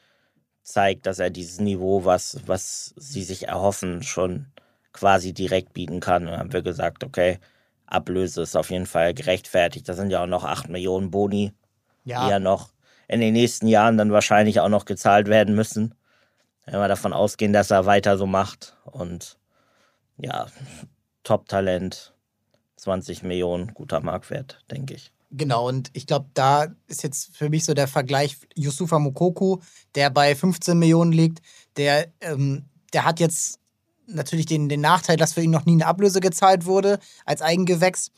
zeigt, dass er dieses Niveau, was, was sie sich erhoffen, schon quasi direkt bieten kann. Und dann haben wir gesagt, okay, Ablöse ist auf jeden Fall gerechtfertigt. Da sind ja auch noch 8 Millionen Boni, ja. die ja noch in den nächsten Jahren dann wahrscheinlich auch noch gezahlt werden müssen. Wenn wir davon ausgehen, dass er weiter so macht. Und ja, Top-Talent, 20 Millionen, guter Marktwert, denke ich. Genau, und ich glaube, da ist jetzt für mich so der Vergleich Yusufa Mokoku, der bei 15 Millionen liegt. Der, ähm, der hat jetzt natürlich den, den Nachteil, dass für ihn noch nie eine Ablöse gezahlt wurde als Eigengewächs.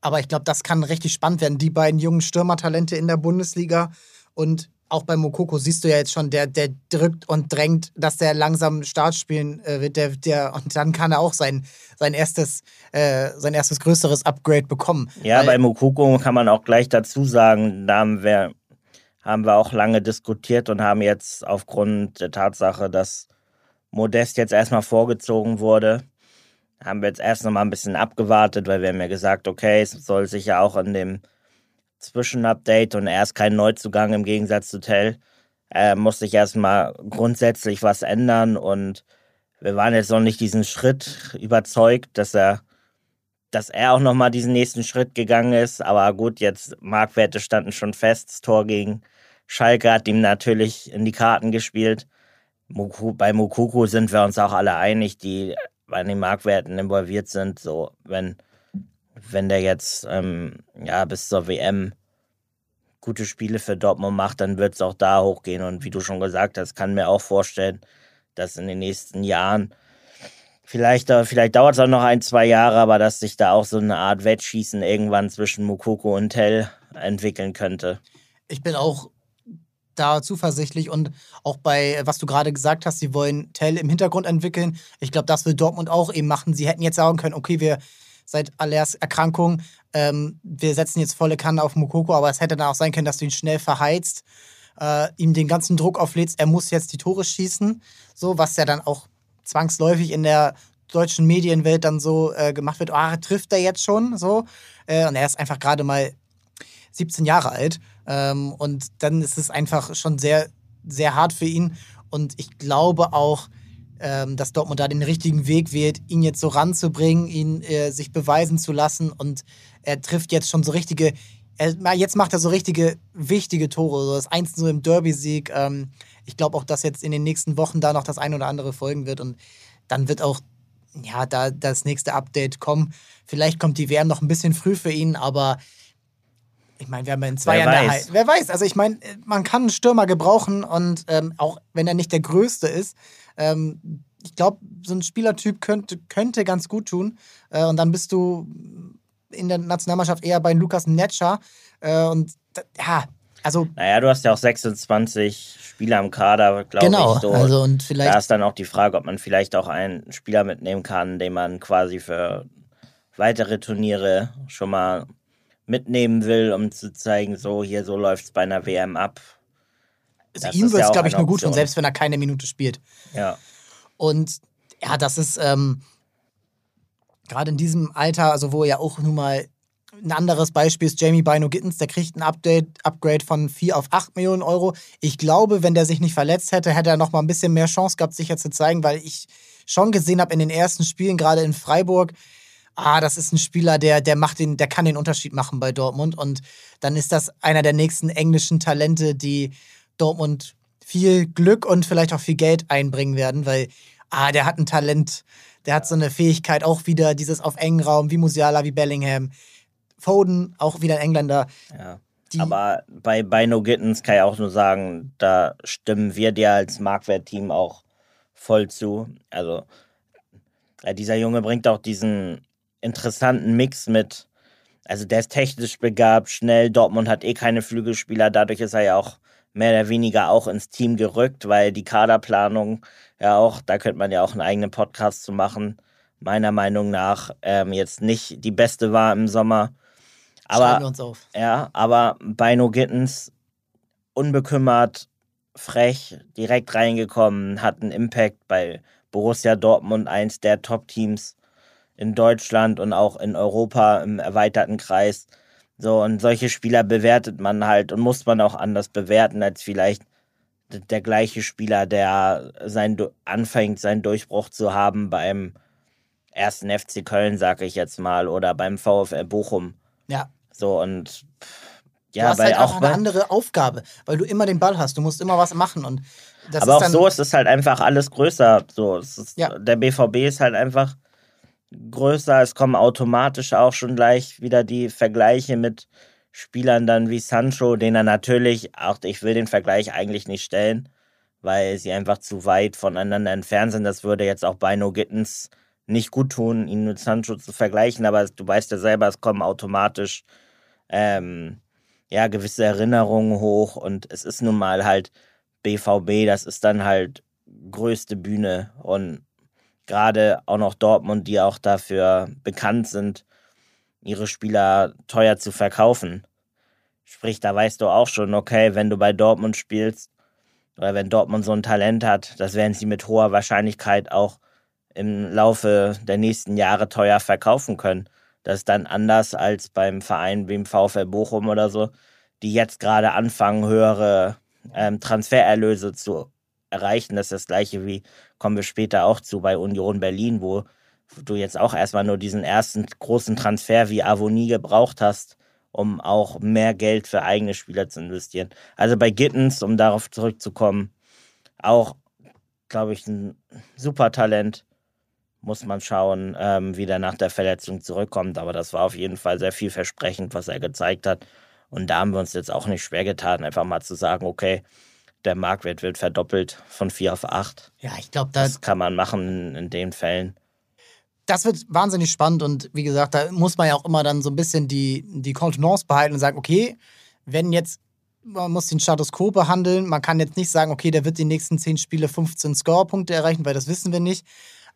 Aber ich glaube, das kann richtig spannend werden. Die beiden jungen Stürmertalente in der Bundesliga. Und auch bei Mokoko siehst du ja jetzt schon, der, der drückt und drängt, dass der langsam Start spielen äh, wird. Der, der, und dann kann er auch sein, sein, erstes, äh, sein erstes größeres Upgrade bekommen. Ja, Weil, bei Mokoko kann man auch gleich dazu sagen, da haben wir, haben wir auch lange diskutiert und haben jetzt aufgrund der Tatsache, dass Modest jetzt erstmal vorgezogen wurde, haben wir jetzt erst noch mal ein bisschen abgewartet, weil wir haben ja gesagt, okay, es soll sich ja auch in dem Zwischenupdate und er ist kein Neuzugang im Gegensatz zu Tell, äh, muss sich erstmal grundsätzlich was ändern und wir waren jetzt noch nicht diesen Schritt überzeugt, dass er dass er auch nochmal diesen nächsten Schritt gegangen ist. Aber gut, jetzt Marktwerte standen schon fest. Das Tor gegen Schalke hat ihm natürlich in die Karten gespielt bei Mukoko sind wir uns auch alle einig, die bei den Marktwerten involviert sind. So, wenn, wenn der jetzt ähm, ja, bis zur WM gute Spiele für Dortmund macht, dann wird es auch da hochgehen. Und wie du schon gesagt hast, kann mir auch vorstellen, dass in den nächsten Jahren, vielleicht, äh, vielleicht dauert es auch noch ein, zwei Jahre, aber dass sich da auch so eine Art Wettschießen irgendwann zwischen Mukoko und Tell entwickeln könnte. Ich bin auch da zuversichtlich und auch bei, was du gerade gesagt hast, sie wollen Tell im Hintergrund entwickeln. Ich glaube, das will Dortmund auch eben machen. Sie hätten jetzt sagen können, okay, wir seit Alers Erkrankung, ähm, wir setzen jetzt volle Kanne auf Mokoko, aber es hätte dann auch sein können, dass du ihn schnell verheizt, äh, ihm den ganzen Druck auflädst, er muss jetzt die Tore schießen, so, was ja dann auch zwangsläufig in der deutschen Medienwelt dann so äh, gemacht wird, ah, trifft er jetzt schon, so. Äh, und er ist einfach gerade mal 17 Jahre alt. Ähm, und dann ist es einfach schon sehr, sehr hart für ihn. Und ich glaube auch, ähm, dass Dortmund da den richtigen Weg wählt, ihn jetzt so ranzubringen, ihn äh, sich beweisen zu lassen. Und er trifft jetzt schon so richtige, er, jetzt macht er so richtige wichtige Tore. So das 1 so im Derby-Sieg. Ähm, ich glaube auch, dass jetzt in den nächsten Wochen da noch das ein oder andere folgen wird. Und dann wird auch ja, da das nächste Update kommen. Vielleicht kommt die WM noch ein bisschen früh für ihn, aber ich meine, wir haben in zwei Wer Jahren. weiß. Wer weiß? Also, ich meine, man kann einen Stürmer gebrauchen und ähm, auch wenn er nicht der Größte ist, ähm, ich glaube, so ein Spielertyp könnte, könnte ganz gut tun. Äh, und dann bist du in der Nationalmannschaft eher bei Lukas Netscher. Äh, und ja, also. Naja, du hast ja auch 26 Spieler im Kader, glaube genau, ich. So. Also und vielleicht. Da ist dann auch die Frage, ob man vielleicht auch einen Spieler mitnehmen kann, den man quasi für weitere Turniere schon mal mitnehmen will, um zu zeigen, so hier, so läuft es bei einer WM ab. Also ihm wird es, ja glaube ich, nur gut tun, selbst wenn er keine Minute spielt. Ja. Und ja, das ist ähm, gerade in diesem Alter, also wo ja auch nun mal ein anderes Beispiel ist Jamie Bino Gittens, der kriegt ein Update, Upgrade von 4 auf 8 Millionen Euro. Ich glaube, wenn der sich nicht verletzt hätte, hätte er noch mal ein bisschen mehr Chance gehabt, sicher zu zeigen, weil ich schon gesehen habe in den ersten Spielen, gerade in Freiburg, ah, das ist ein Spieler, der, der macht den, der kann den Unterschied machen bei Dortmund. Und dann ist das einer der nächsten englischen Talente, die Dortmund viel Glück und vielleicht auch viel Geld einbringen werden, weil, ah, der hat ein Talent, der hat so eine Fähigkeit, auch wieder dieses auf engen Raum, wie Musiala, wie Bellingham. Foden, auch wieder ein Engländer. Ja. Aber bei, bei No Gittens kann ich auch nur sagen, da stimmen wir dir als Marktwertteam auch voll zu. Also, dieser Junge bringt auch diesen interessanten Mix mit. Also der ist technisch begabt, schnell. Dortmund hat eh keine Flügelspieler, dadurch ist er ja auch mehr oder weniger auch ins Team gerückt, weil die Kaderplanung ja auch, da könnte man ja auch einen eigenen Podcast zu machen, meiner Meinung nach ähm, jetzt nicht die beste war im Sommer. Aber, wir uns auf. Ja, aber bei No Gittens unbekümmert, frech, direkt reingekommen, hat einen Impact bei Borussia Dortmund, eins der Top-Teams in Deutschland und auch in Europa im erweiterten Kreis. So, und solche Spieler bewertet man halt und muss man auch anders bewerten als vielleicht der gleiche Spieler, der sein, anfängt, seinen Durchbruch zu haben beim ersten FC Köln, sag ich jetzt mal, oder beim VfL Bochum. Ja. So, und ja, du hast halt auch, auch eine andere Aufgabe, weil du immer den Ball hast, du musst immer was machen und aber auch so ist es halt einfach alles größer. So, ist, ja. der BVB ist halt einfach größer. Es kommen automatisch auch schon gleich wieder die Vergleiche mit Spielern dann wie Sancho, den er natürlich, auch ich will den Vergleich eigentlich nicht stellen, weil sie einfach zu weit voneinander entfernt sind. Das würde jetzt auch bei No Gittens nicht gut tun, ihn mit Sancho zu vergleichen, aber du weißt ja selber, es kommen automatisch ähm, ja gewisse Erinnerungen hoch und es ist nun mal halt BVB, das ist dann halt größte Bühne und gerade auch noch Dortmund, die auch dafür bekannt sind, ihre Spieler teuer zu verkaufen. Sprich, da weißt du auch schon, okay, wenn du bei Dortmund spielst oder wenn Dortmund so ein Talent hat, das werden sie mit hoher Wahrscheinlichkeit auch im Laufe der nächsten Jahre teuer verkaufen können. Das ist dann anders als beim Verein wie im VfL Bochum oder so, die jetzt gerade anfangen, höhere ähm, Transfererlöse zu erreichen. Das ist das gleiche wie, kommen wir später auch zu, bei Union Berlin, wo du jetzt auch erstmal nur diesen ersten großen Transfer wie Avonie gebraucht hast, um auch mehr Geld für eigene Spieler zu investieren. Also bei Gittens, um darauf zurückzukommen, auch glaube ich, ein super Talent. Muss man schauen, ähm, wie der nach der Verletzung zurückkommt. Aber das war auf jeden Fall sehr vielversprechend, was er gezeigt hat. Und da haben wir uns jetzt auch nicht schwer getan, einfach mal zu sagen, okay, der Marktwert wird verdoppelt von 4 auf 8. Ja, ich glaube, das, das kann man machen in, den Fällen das wird wahnsinnig spannend und wie gesagt, da muss man ja auch immer dann so ein bisschen die, die Kontenance behalten und sagen, okay, wenn jetzt, man muss den Status quo behandeln, man kann jetzt nicht sagen, okay, der wird die nächsten 10 Spiele 15 Score-Punkte erreichen, weil das wissen wir nicht.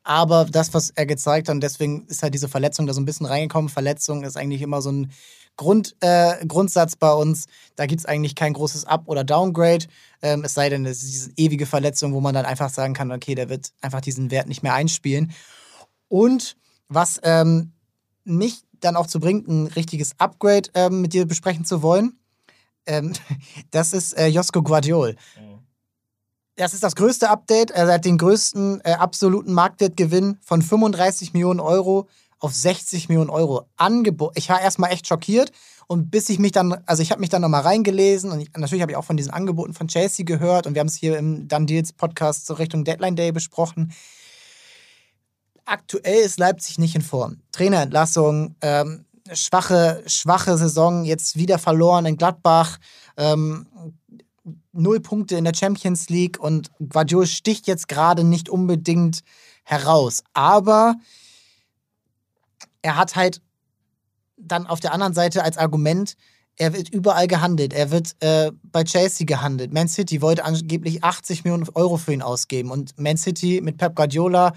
Aber das, was er gezeigt hat, und deswegen ist halt diese Verletzung da so ein bisschen reingekommen. Verletzung ist eigentlich immer so ein Grund, äh, Grundsatz bei uns. Da gibt es eigentlich kein großes Up- oder Downgrade. Ähm, es sei denn, es ist diese ewige Verletzung, wo man dann einfach sagen kann, okay, der wird einfach diesen Wert nicht mehr einspielen. Und was ähm, mich dann auch zu bringt, ein richtiges Upgrade ähm, mit dir besprechen zu wollen, ähm, das ist äh, Josko Guardiol. Mhm. Das ist das größte Update. Er hat den größten äh, absoluten Marktwertgewinn von 35 Millionen Euro auf 60 Millionen Euro angeboten. Ich war erstmal echt schockiert und bis ich mich dann, also ich habe mich dann nochmal reingelesen und ich, natürlich habe ich auch von diesen Angeboten von Chelsea gehört und wir haben es hier im Done Deals Podcast zur Richtung Deadline Day besprochen aktuell ist Leipzig nicht in Form. Trainerentlassung, ähm, schwache, schwache Saison, jetzt wieder verloren in Gladbach, ähm, null Punkte in der Champions League und Guardiola sticht jetzt gerade nicht unbedingt heraus. Aber er hat halt dann auf der anderen Seite als Argument, er wird überall gehandelt. Er wird äh, bei Chelsea gehandelt. Man City wollte angeblich 80 Millionen Euro für ihn ausgeben. Und Man City mit Pep Guardiola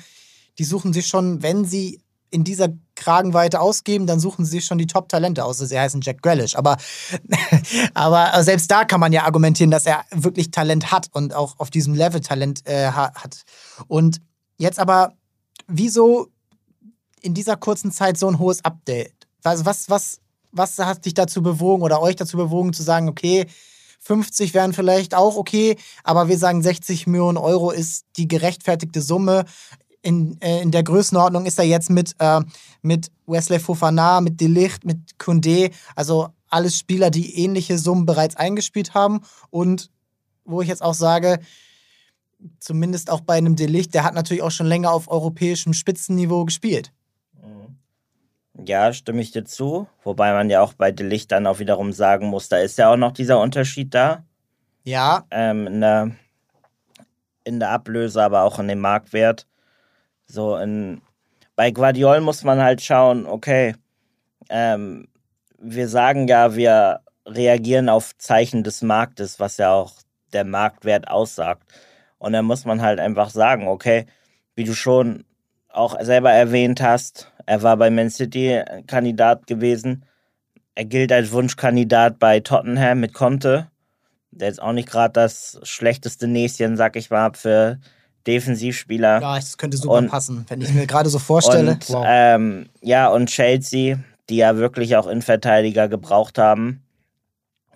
die suchen sich schon, wenn sie in dieser Kragenweite ausgeben, dann suchen sie sich schon die Top-Talente aus. Sie heißen Jack Grealish. Aber, aber selbst da kann man ja argumentieren, dass er wirklich Talent hat und auch auf diesem Level Talent äh, hat. Und jetzt aber, wieso in dieser kurzen Zeit so ein hohes Update? Also was, was, was hat dich dazu bewogen oder euch dazu bewogen zu sagen, okay, 50 wären vielleicht auch okay, aber wir sagen 60 Millionen Euro ist die gerechtfertigte Summe in, äh, in der Größenordnung ist er jetzt mit, äh, mit Wesley Fofana, mit Delicht, mit Kunde, also alles Spieler, die ähnliche Summen bereits eingespielt haben und wo ich jetzt auch sage, zumindest auch bei einem Delicht, der hat natürlich auch schon länger auf europäischem Spitzenniveau gespielt. Ja, stimme ich dir zu. Wobei man ja auch bei Delicht dann auch wiederum sagen muss, da ist ja auch noch dieser Unterschied da. Ja. Ähm, in, der, in der Ablöse, aber auch in dem Marktwert. So, in, bei Guardiol muss man halt schauen, okay, ähm, wir sagen ja, wir reagieren auf Zeichen des Marktes, was ja auch der Marktwert aussagt. Und dann muss man halt einfach sagen, okay, wie du schon auch selber erwähnt hast, er war bei Man City Kandidat gewesen. Er gilt als Wunschkandidat bei Tottenham mit Conte, der jetzt auch nicht gerade das schlechteste Näschen, sag ich mal, für Defensivspieler. Ja, das könnte super und, passen, wenn ich mir gerade so vorstelle. Und, wow. ähm, ja, und Chelsea, die ja wirklich auch Innenverteidiger gebraucht haben,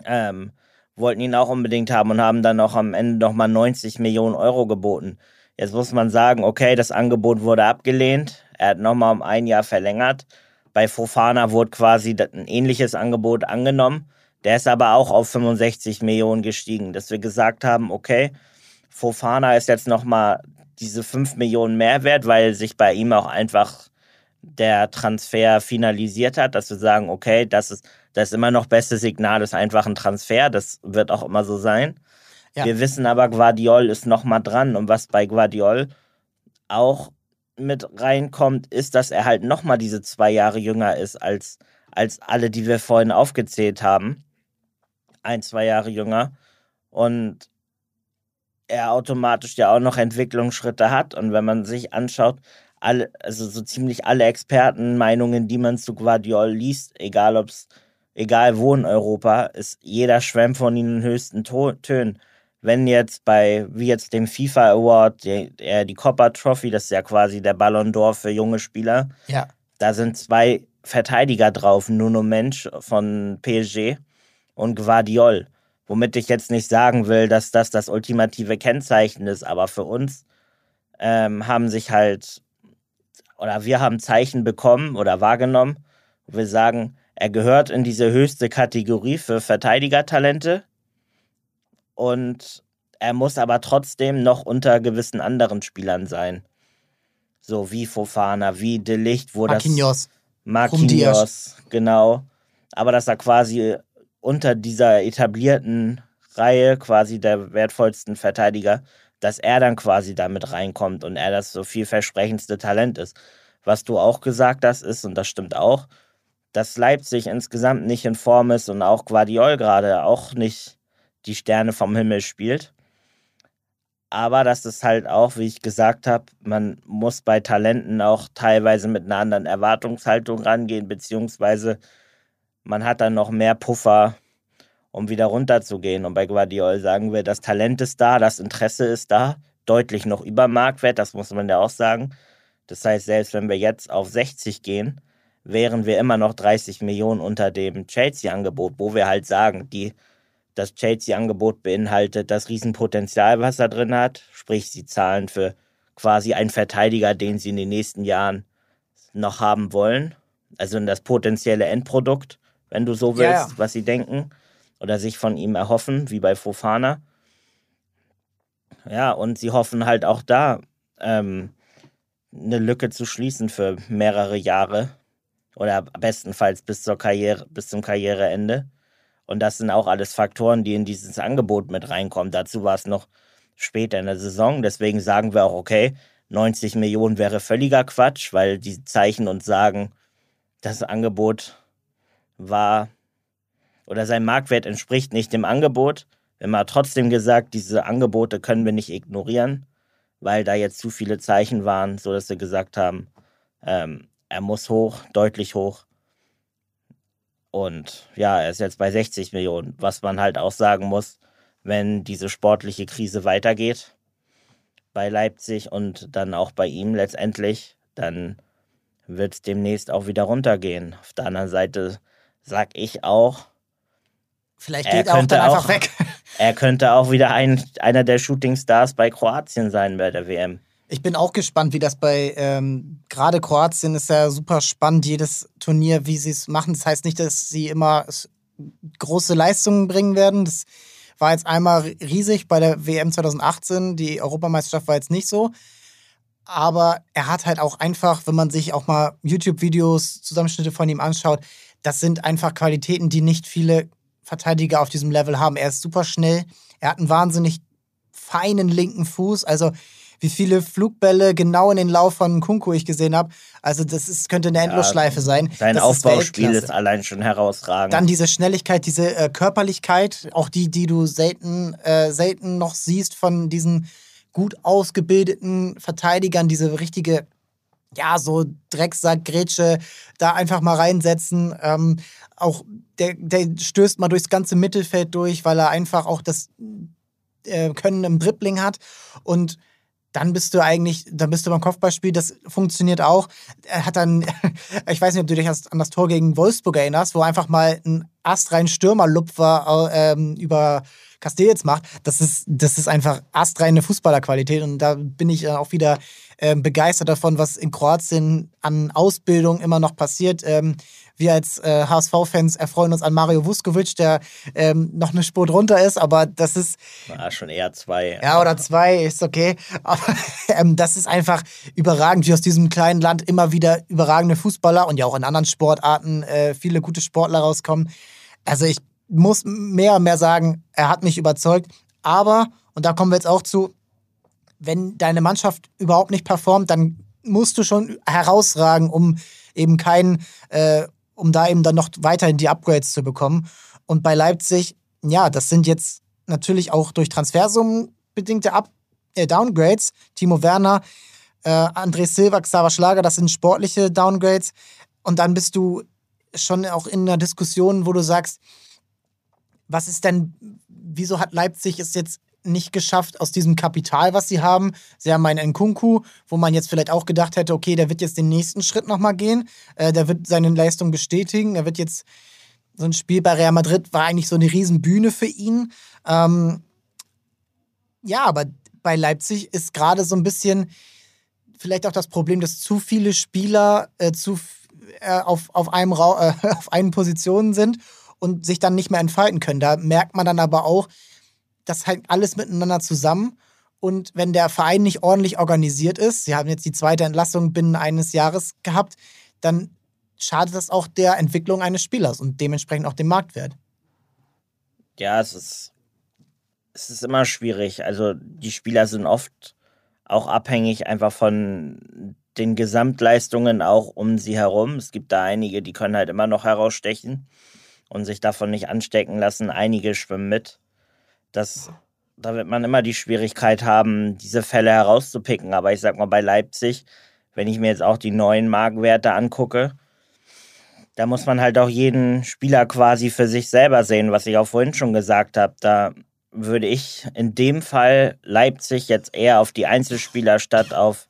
ähm, wollten ihn auch unbedingt haben und haben dann auch am Ende nochmal 90 Millionen Euro geboten. Jetzt muss man sagen, okay, das Angebot wurde abgelehnt. Er hat nochmal um ein Jahr verlängert. Bei Fofana wurde quasi ein ähnliches Angebot angenommen. Der ist aber auch auf 65 Millionen gestiegen, dass wir gesagt haben, okay, Fofana ist jetzt nochmal diese 5 Millionen Mehrwert, weil sich bei ihm auch einfach der Transfer finalisiert hat, dass wir sagen, okay, das ist das ist immer noch beste Signal, ist einfach ein Transfer, das wird auch immer so sein. Ja. Wir wissen aber, Guardiol ist nochmal dran und was bei Guardiol auch mit reinkommt, ist, dass er halt nochmal diese zwei Jahre jünger ist als, als alle, die wir vorhin aufgezählt haben. Ein, zwei Jahre jünger. Und er automatisch ja auch noch Entwicklungsschritte hat. Und wenn man sich anschaut, alle, also so ziemlich alle Expertenmeinungen, die man zu Guardiol liest, egal ob's, egal wo in Europa, ist jeder schwemmt von ihnen höchsten to Tönen. Wenn jetzt bei, wie jetzt dem FIFA Award, die, der, die Copper Trophy, das ist ja quasi der Ballon d'Or für junge Spieler. Ja. Da sind zwei Verteidiger drauf, Nuno Mensch von PSG und Guardiol. Womit ich jetzt nicht sagen will, dass das das ultimative Kennzeichen ist, aber für uns ähm, haben sich halt, oder wir haben Zeichen bekommen oder wahrgenommen, wo wir sagen, er gehört in diese höchste Kategorie für Verteidigertalente und er muss aber trotzdem noch unter gewissen anderen Spielern sein. So wie Fofana, wie De Licht, wo Marquinhos. das. Marquinhos. genau. Aber dass er quasi unter dieser etablierten Reihe, quasi der wertvollsten Verteidiger, dass er dann quasi damit reinkommt und er das so vielversprechendste Talent ist. Was du auch gesagt hast, ist, und das stimmt auch, dass Leipzig insgesamt nicht in Form ist und auch Guardiol gerade auch nicht die Sterne vom Himmel spielt. Aber das ist halt auch, wie ich gesagt habe, man muss bei Talenten auch teilweise mit einer anderen Erwartungshaltung rangehen, beziehungsweise man hat dann noch mehr Puffer, um wieder runterzugehen. Und bei Guardiol sagen wir, das Talent ist da, das Interesse ist da, deutlich noch über Marktwert, das muss man ja auch sagen. Das heißt, selbst wenn wir jetzt auf 60 gehen, wären wir immer noch 30 Millionen unter dem Chelsea-Angebot, wo wir halt sagen, die, das Chelsea-Angebot beinhaltet das Riesenpotenzial, was er drin hat, sprich, sie zahlen für quasi einen Verteidiger, den sie in den nächsten Jahren noch haben wollen, also in das potenzielle Endprodukt, wenn du so willst, ja, ja. was sie denken oder sich von ihm erhoffen, wie bei Fofana. Ja, und sie hoffen halt auch da, ähm, eine Lücke zu schließen für mehrere Jahre oder bestenfalls bis zur Karriere, bis zum Karriereende. Und das sind auch alles Faktoren, die in dieses Angebot mit reinkommen. Dazu war es noch später in der Saison. Deswegen sagen wir auch, okay, 90 Millionen wäre völliger Quatsch, weil die Zeichen uns sagen, das Angebot war oder sein Marktwert entspricht nicht dem Angebot. Wir haben trotzdem gesagt, diese Angebote können wir nicht ignorieren weil da jetzt zu viele Zeichen waren, so dass sie gesagt haben, ähm, er muss hoch, deutlich hoch. Und ja, er ist jetzt bei 60 Millionen, was man halt auch sagen muss, wenn diese sportliche Krise weitergeht bei Leipzig und dann auch bei ihm letztendlich, dann wird es demnächst auch wieder runtergehen. Auf der anderen Seite sag ich auch, Vielleicht geht er, auch dann einfach auch, weg. Er könnte auch wieder ein, einer der Shootingstars bei Kroatien sein bei der WM. Ich bin auch gespannt, wie das bei ähm, gerade Kroatien ist ja super spannend, jedes Turnier, wie sie es machen. Das heißt nicht, dass sie immer große Leistungen bringen werden. Das war jetzt einmal riesig bei der WM 2018. Die Europameisterschaft war jetzt nicht so. Aber er hat halt auch einfach, wenn man sich auch mal YouTube-Videos, Zusammenschnitte von ihm anschaut, das sind einfach Qualitäten, die nicht viele Verteidiger auf diesem Level haben. Er ist super schnell. Er hat einen wahnsinnig feinen linken Fuß. Also wie viele Flugbälle genau in den Lauf von Kunku ich gesehen habe. Also das ist, könnte eine Endlosschleife ja, sein. Sein das Aufbauspiel ist, ist, allein schon herausragend. Dann diese Schnelligkeit, diese äh, Körperlichkeit, auch die, die du selten, äh, selten noch siehst von diesen gut ausgebildeten Verteidigern, diese richtige ja, so Drecksack, Grätsche da einfach mal reinsetzen. Ähm, auch der, der stößt mal durchs ganze Mittelfeld durch, weil er einfach auch das äh, Können im Dribbling hat. Und dann bist du eigentlich, dann bist du beim Kopfballspiel, das funktioniert auch. Er hat dann, ich weiß nicht, ob du dich an das Tor gegen Wolfsburg erinnerst, wo einfach mal ein astrein Stürmerlupfer ähm, über Castells macht. Das ist, das ist einfach astreine Fußballerqualität und da bin ich auch wieder äh, begeistert davon, was in Kroatien an Ausbildung immer noch passiert. Ähm, wir als äh, HSV-Fans erfreuen uns an Mario Vuskovic, der ähm, noch eine Spur drunter ist, aber das ist. Na, schon eher zwei. Ja, oder zwei, ist okay. Aber ähm, das ist einfach überragend, wie aus diesem kleinen Land immer wieder überragende Fußballer und ja auch in anderen Sportarten äh, viele gute Sportler rauskommen. Also ich muss mehr und mehr sagen, er hat mich überzeugt. Aber, und da kommen wir jetzt auch zu, wenn deine Mannschaft überhaupt nicht performt, dann musst du schon herausragen, um eben keinen, äh, um da eben dann noch weiterhin die Upgrades zu bekommen. Und bei Leipzig, ja, das sind jetzt natürlich auch durch Transfersummen bedingte Up äh, Downgrades. Timo Werner, äh, André Silva, Xaver Schlager, das sind sportliche Downgrades. Und dann bist du schon auch in einer Diskussion, wo du sagst, was ist denn, wieso hat Leipzig es jetzt nicht geschafft aus diesem Kapital, was sie haben. Sie haben einen Nkunku, wo man jetzt vielleicht auch gedacht hätte, okay, der wird jetzt den nächsten Schritt nochmal gehen. Äh, der wird seine Leistung bestätigen. Er wird jetzt so ein Spiel bei Real Madrid war eigentlich so eine Riesenbühne für ihn. Ähm, ja, aber bei Leipzig ist gerade so ein bisschen vielleicht auch das Problem, dass zu viele Spieler äh, zu, äh, auf, auf, einem Ra äh, auf einen Positionen sind und sich dann nicht mehr entfalten können. Da merkt man dann aber auch, das hängt alles miteinander zusammen. Und wenn der Verein nicht ordentlich organisiert ist, sie haben jetzt die zweite Entlassung binnen eines Jahres gehabt, dann schadet das auch der Entwicklung eines Spielers und dementsprechend auch dem Marktwert. Ja, es ist, es ist immer schwierig. Also die Spieler sind oft auch abhängig einfach von den Gesamtleistungen auch um sie herum. Es gibt da einige, die können halt immer noch herausstechen und sich davon nicht anstecken lassen. Einige schwimmen mit. Das, da wird man immer die Schwierigkeit haben, diese Fälle herauszupicken. Aber ich sag mal, bei Leipzig, wenn ich mir jetzt auch die neuen Markenwerte angucke, da muss man halt auch jeden Spieler quasi für sich selber sehen, was ich auch vorhin schon gesagt habe. Da würde ich in dem Fall Leipzig jetzt eher auf die Einzelspieler statt auf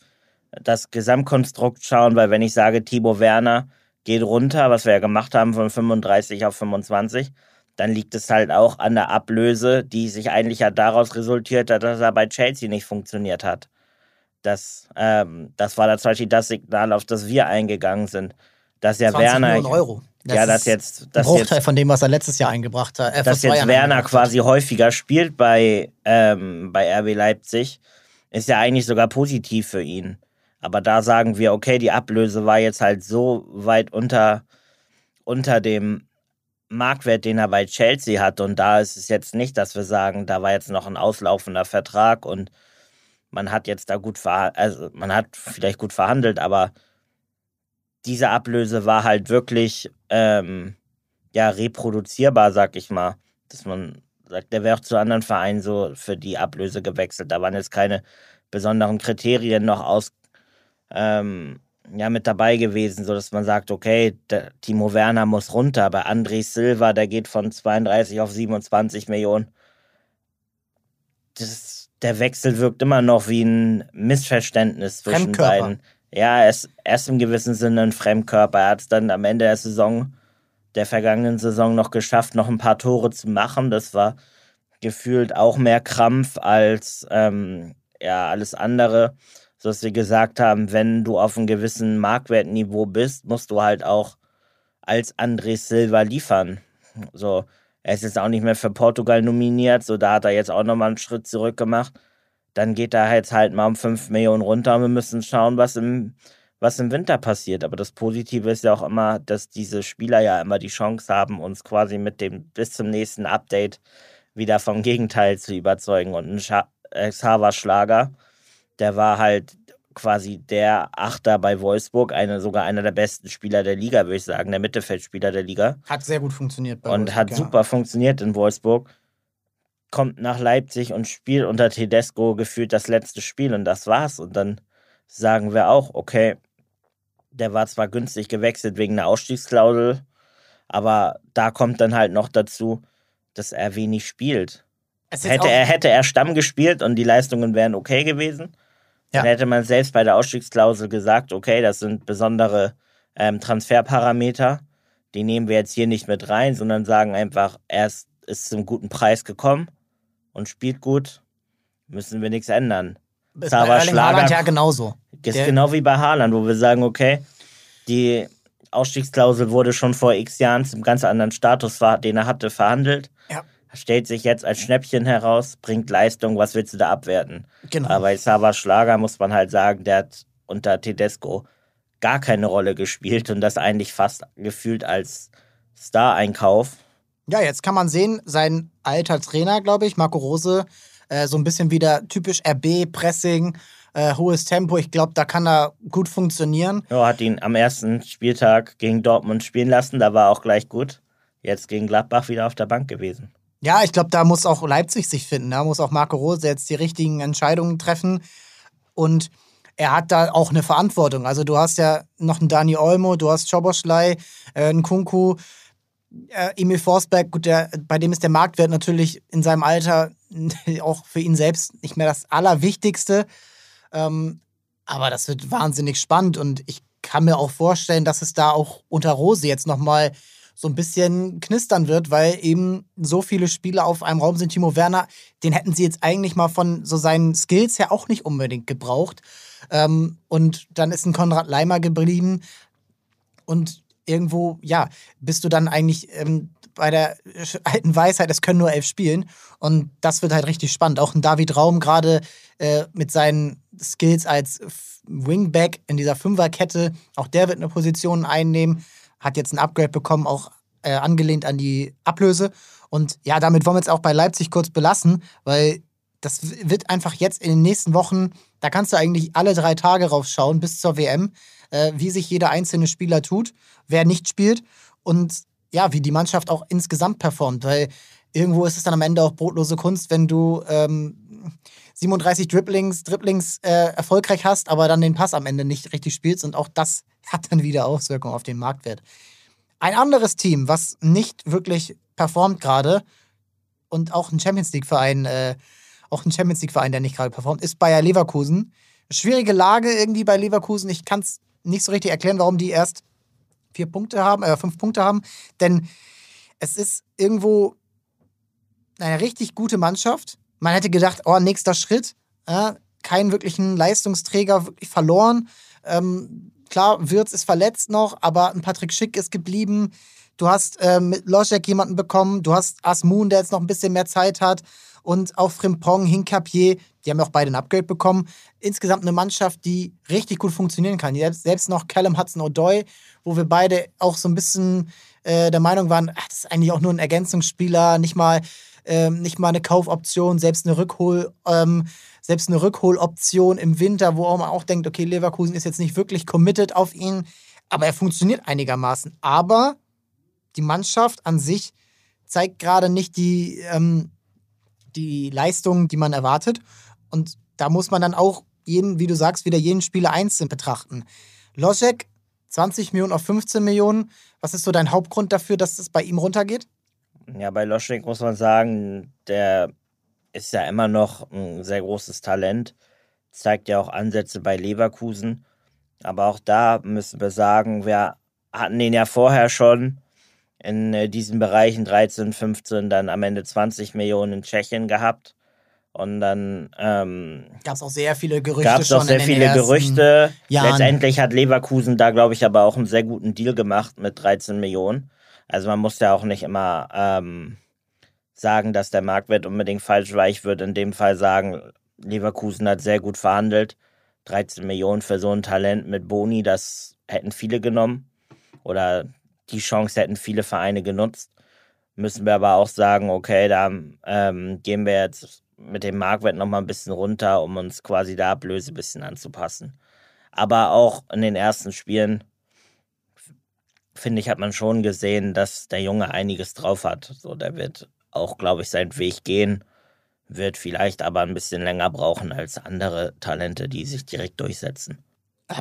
das Gesamtkonstrukt schauen, weil wenn ich sage, Thibaut Werner geht runter, was wir ja gemacht haben von 35 auf 25, dann liegt es halt auch an der Ablöse, die sich eigentlich ja daraus resultiert hat, dass er bei Chelsea nicht funktioniert hat. Das, ähm, das war da zum Beispiel das Signal, auf das wir eingegangen sind. Dass ja Werner. Millionen Euro. Das ja, das jetzt. Das ein Bruchteil jetzt, von dem, was er letztes Jahr eingebracht hat. Äh, dass jetzt Werner quasi häufiger spielt bei, ähm, bei RB Leipzig, ist ja eigentlich sogar positiv für ihn. Aber da sagen wir, okay, die Ablöse war jetzt halt so weit unter, unter dem Marktwert, den er bei Chelsea hat. Und da ist es jetzt nicht, dass wir sagen, da war jetzt noch ein auslaufender Vertrag und man hat jetzt da gut verhandelt, also man hat vielleicht gut verhandelt, aber diese Ablöse war halt wirklich ähm, ja reproduzierbar, sag ich mal. Dass man sagt, der wäre auch zu anderen Vereinen so für die Ablöse gewechselt. Da waren jetzt keine besonderen Kriterien noch aus, ähm, ja, mit dabei gewesen, sodass man sagt, okay, der, Timo Werner muss runter. Bei André Silva, der geht von 32 auf 27 Millionen. Das, der Wechsel wirkt immer noch wie ein Missverständnis zwischen beiden ja, er ist, er ist im gewissen Sinne ein Fremdkörper. Er hat es dann am Ende der Saison, der vergangenen Saison, noch geschafft, noch ein paar Tore zu machen. Das war gefühlt auch mehr Krampf als ähm, ja, alles andere. Dass wir gesagt haben, wenn du auf einem gewissen Marktwertniveau bist, musst du halt auch als André Silva liefern. So, er ist jetzt auch nicht mehr für Portugal nominiert, so da hat er jetzt auch nochmal einen Schritt zurück gemacht dann geht da jetzt halt mal um 5 Millionen runter und wir müssen schauen, was im, was im Winter passiert. Aber das Positive ist ja auch immer, dass diese Spieler ja immer die Chance haben, uns quasi mit dem bis zum nächsten Update wieder vom Gegenteil zu überzeugen. Und ein äh, Xaver Schlager, der war halt quasi der Achter bei Wolfsburg, eine, sogar einer der besten Spieler der Liga, würde ich sagen, der Mittelfeldspieler der Liga. Hat sehr gut funktioniert bei Und Wolfsburg, hat ja. super funktioniert in Wolfsburg kommt nach Leipzig und spielt unter Tedesco gefühlt das letzte Spiel und das war's. Und dann sagen wir auch, okay, der war zwar günstig gewechselt wegen einer Ausstiegsklausel, aber da kommt dann halt noch dazu, dass er wenig spielt. Hätte er, hätte er Stamm gespielt und die Leistungen wären okay gewesen, ja. dann hätte man selbst bei der Ausstiegsklausel gesagt, okay, das sind besondere ähm, Transferparameter, die nehmen wir jetzt hier nicht mit rein, sondern sagen einfach, er ist, ist zum guten Preis gekommen und spielt gut, müssen wir nichts ändern. Ist bei Erling Schlager, Haaland ja genauso. Ist Der genau wie bei Haaland, wo wir sagen, okay, die Ausstiegsklausel wurde schon vor x Jahren zum ganz anderen Status, den er hatte, verhandelt. Stellt sich jetzt als Schnäppchen heraus, bringt Leistung, was willst du da abwerten? Genau. Aber bei Sava Schlager muss man halt sagen, der hat unter Tedesco gar keine Rolle gespielt und das eigentlich fast gefühlt als Star-Einkauf. Ja, jetzt kann man sehen, sein alter Trainer, glaube ich, Marco Rose, äh, so ein bisschen wieder typisch RB, Pressing, äh, hohes Tempo. Ich glaube, da kann er gut funktionieren. Ja, hat ihn am ersten Spieltag gegen Dortmund spielen lassen, da war er auch gleich gut. Jetzt gegen Gladbach wieder auf der Bank gewesen. Ja, ich glaube, da muss auch Leipzig sich finden. Da muss auch Marco Rose jetzt die richtigen Entscheidungen treffen. Und er hat da auch eine Verantwortung. Also du hast ja noch einen Dani Olmo, du hast Schoboschlei, äh, einen Kunku, äh, Emil Forsberg, gut, der, bei dem ist der Marktwert natürlich in seinem Alter auch für ihn selbst nicht mehr das Allerwichtigste. Ähm, aber das wird wahnsinnig spannend und ich kann mir auch vorstellen, dass es da auch unter Rose jetzt nochmal so ein bisschen knistern wird, weil eben so viele Spieler auf einem Raum sind. Timo Werner, den hätten sie jetzt eigentlich mal von so seinen Skills her auch nicht unbedingt gebraucht. Ähm, und dann ist ein Konrad Leimer geblieben. Und irgendwo, ja, bist du dann eigentlich ähm, bei der alten Weisheit, es können nur elf spielen. Und das wird halt richtig spannend. Auch ein David Raum gerade äh, mit seinen Skills als Wingback in dieser Fünferkette, auch der wird eine Position einnehmen, hat jetzt ein Upgrade bekommen, auch äh, angelehnt an die Ablöse. Und ja, damit wollen wir jetzt auch bei Leipzig kurz belassen, weil das wird einfach jetzt in den nächsten Wochen, da kannst du eigentlich alle drei Tage raufschauen bis zur WM, äh, wie sich jeder einzelne Spieler tut, wer nicht spielt und ja, wie die Mannschaft auch insgesamt performt, weil irgendwo ist es dann am Ende auch brotlose Kunst, wenn du ähm, 37 Dribblings, Dribblings äh, erfolgreich hast, aber dann den Pass am Ende nicht richtig spielst und auch das hat dann wieder Auswirkungen auf den Marktwert. Ein anderes Team, was nicht wirklich performt gerade und auch ein Champions League-Verein, äh, auch ein Champions League-Verein, der nicht gerade performt, ist Bayer Leverkusen. Schwierige Lage irgendwie bei Leverkusen. Ich kann es nicht so richtig erklären, warum die erst vier Punkte haben, äh, fünf Punkte haben. Denn es ist irgendwo eine richtig gute Mannschaft. Man hätte gedacht, oh, nächster Schritt. Äh, keinen wirklichen Leistungsträger wirklich verloren. Ähm, klar, Wirtz ist verletzt noch, aber ein Patrick Schick ist geblieben. Du hast äh, mit Loschek jemanden bekommen. Du hast Asmun, der jetzt noch ein bisschen mehr Zeit hat. Und auch Frimpong, Hinkapier, die haben auch beide ein Upgrade bekommen. Insgesamt eine Mannschaft, die richtig gut funktionieren kann. Selbst noch Callum Hudson-Odoi, wo wir beide auch so ein bisschen äh, der Meinung waren, ach, das ist eigentlich auch nur ein Ergänzungsspieler, nicht mal, ähm, nicht mal eine Kaufoption, selbst eine Rückhol, ähm, selbst eine Rückholoption im Winter, wo man auch denkt, okay, Leverkusen ist jetzt nicht wirklich committed auf ihn, aber er funktioniert einigermaßen. Aber die Mannschaft an sich zeigt gerade nicht die, ähm, die Leistung, die man erwartet. Und da muss man dann auch jeden, wie du sagst, wieder jeden Spieler einzeln betrachten. Logic, 20 Millionen auf 15 Millionen. Was ist so dein Hauptgrund dafür, dass es bei ihm runtergeht? Ja, bei Loschek muss man sagen, der ist ja immer noch ein sehr großes Talent. Zeigt ja auch Ansätze bei Leverkusen. Aber auch da müssen wir sagen, wir hatten ihn ja vorher schon in äh, diesen Bereichen 13, 15, dann am Ende 20 Millionen in Tschechien gehabt. Und dann ähm, gab es auch sehr viele Gerüchte. Gab es auch sehr viele Gerüchte. Jahren. Letztendlich hat Leverkusen da, glaube ich, aber auch einen sehr guten Deal gemacht mit 13 Millionen. Also man muss ja auch nicht immer ähm, sagen, dass der Marktwert unbedingt falsch war. Ich würde in dem Fall sagen, Leverkusen hat sehr gut verhandelt. 13 Millionen für so ein Talent mit Boni, das hätten viele genommen. Oder die Chance hätten viele Vereine genutzt. Müssen wir aber auch sagen, okay, da ähm, gehen wir jetzt mit dem Marktwert nochmal ein bisschen runter, um uns quasi der Ablöse ein bisschen anzupassen. Aber auch in den ersten Spielen, finde ich, hat man schon gesehen, dass der Junge einiges drauf hat. So, der wird auch, glaube ich, seinen Weg gehen, wird vielleicht aber ein bisschen länger brauchen als andere Talente, die sich direkt durchsetzen.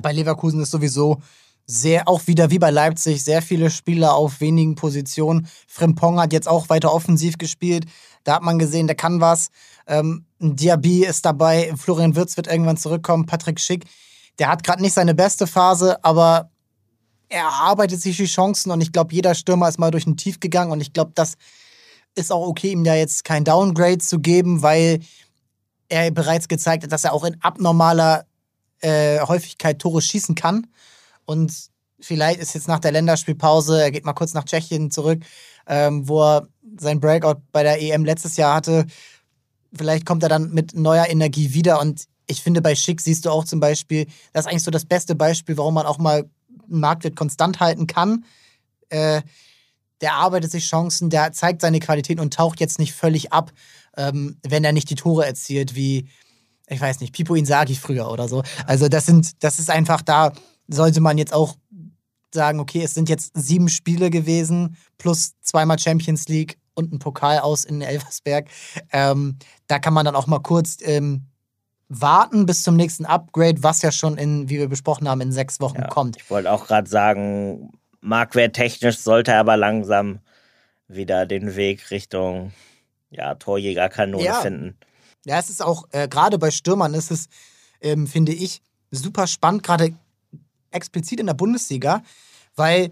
Bei Leverkusen ist sowieso sehr, auch wieder wie bei Leipzig, sehr viele Spieler auf wenigen Positionen. Frimpong hat jetzt auch weiter offensiv gespielt. Da hat man gesehen, der kann was. Ähm, Diaby ist dabei, Florian Wirz wird irgendwann zurückkommen, Patrick Schick. Der hat gerade nicht seine beste Phase, aber er erarbeitet sich die Chancen und ich glaube, jeder Stürmer ist mal durch ein Tief gegangen und ich glaube, das ist auch okay, ihm da jetzt kein Downgrade zu geben, weil er bereits gezeigt hat, dass er auch in abnormaler äh, Häufigkeit Tore schießen kann. Und vielleicht ist jetzt nach der Länderspielpause, er geht mal kurz nach Tschechien zurück, ähm, wo er sein Breakout bei der EM letztes Jahr hatte. Vielleicht kommt er dann mit neuer Energie wieder. Und ich finde, bei Schick siehst du auch zum Beispiel, das ist eigentlich so das beste Beispiel, warum man auch mal Marktwert konstant halten kann. Äh, der arbeitet sich Chancen, der zeigt seine Qualität und taucht jetzt nicht völlig ab, ähm, wenn er nicht die Tore erzielt, wie, ich weiß nicht, Pipo Insagi früher oder so. Also das sind, das ist einfach, da sollte man jetzt auch sagen, okay, es sind jetzt sieben Spiele gewesen, plus zweimal Champions League und ein Pokal aus in Elversberg. Ähm, da kann man dann auch mal kurz ähm, warten bis zum nächsten Upgrade, was ja schon in, wie wir besprochen haben, in sechs Wochen ja, kommt. Ich wollte auch gerade sagen, marktwerttechnisch sollte er aber langsam wieder den Weg Richtung ja, Torjägerkanone ja. finden. Ja, es ist auch, äh, gerade bei Stürmern ist es, ähm, finde ich, super spannend, gerade explizit in der Bundesliga, weil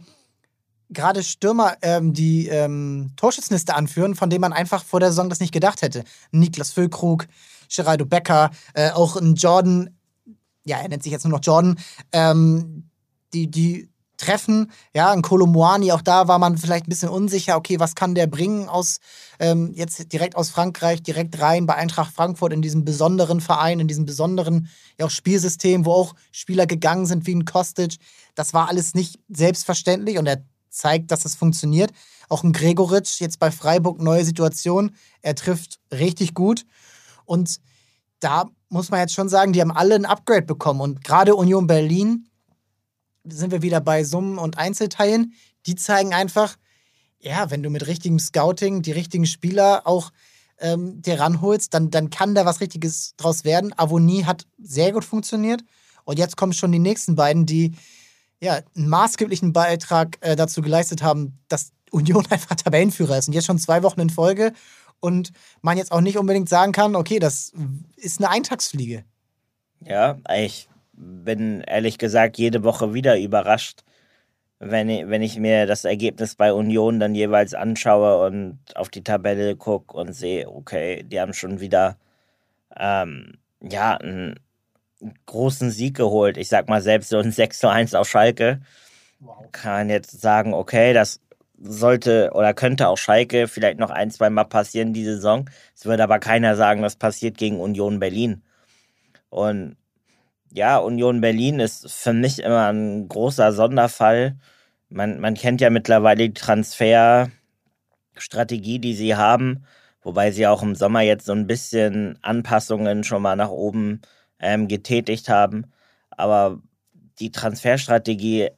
gerade Stürmer ähm, die ähm, Torschützenliste anführen, von denen man einfach vor der Saison das nicht gedacht hätte. Niklas Füllkrug, Geraldo Becker, äh, auch ein Jordan, ja, er nennt sich jetzt nur noch Jordan, ähm, die, die treffen. Ja, ein Kolomoani, auch da war man vielleicht ein bisschen unsicher, okay, was kann der bringen aus ähm, jetzt direkt aus Frankreich, direkt rein bei Eintracht Frankfurt in diesem besonderen Verein, in diesem besonderen ja, auch Spielsystem, wo auch Spieler gegangen sind wie ein Kostic. Das war alles nicht selbstverständlich und er zeigt, dass es funktioniert. Auch ein Gregoritsch jetzt bei Freiburg, neue Situation. Er trifft richtig gut. Und da muss man jetzt schon sagen, die haben alle ein Upgrade bekommen. Und gerade Union Berlin, sind wir wieder bei Summen und Einzelteilen, die zeigen einfach, ja, wenn du mit richtigem Scouting die richtigen Spieler auch ähm, dir ranholst, dann, dann kann da was Richtiges draus werden. Avonie hat sehr gut funktioniert. Und jetzt kommen schon die nächsten beiden, die ja, einen maßgeblichen Beitrag äh, dazu geleistet haben, dass Union einfach Tabellenführer ist. Und jetzt schon zwei Wochen in Folge. Und man jetzt auch nicht unbedingt sagen kann, okay, das ist eine Eintagsfliege. Ja, ich bin ehrlich gesagt jede Woche wieder überrascht, wenn ich, wenn ich mir das Ergebnis bei Union dann jeweils anschaue und auf die Tabelle gucke und sehe, okay, die haben schon wieder ähm, ja, einen großen Sieg geholt. Ich sag mal, selbst so ein 6 zu 1 auf Schalke wow. kann jetzt sagen, okay, das sollte oder könnte auch Schalke vielleicht noch ein, zwei Mal passieren die Saison. Es würde aber keiner sagen, das passiert gegen Union Berlin. Und ja, Union Berlin ist für mich immer ein großer Sonderfall. Man, man kennt ja mittlerweile die Transferstrategie, die sie haben, wobei sie auch im Sommer jetzt so ein bisschen Anpassungen schon mal nach oben ähm, getätigt haben. Aber die Transferstrategie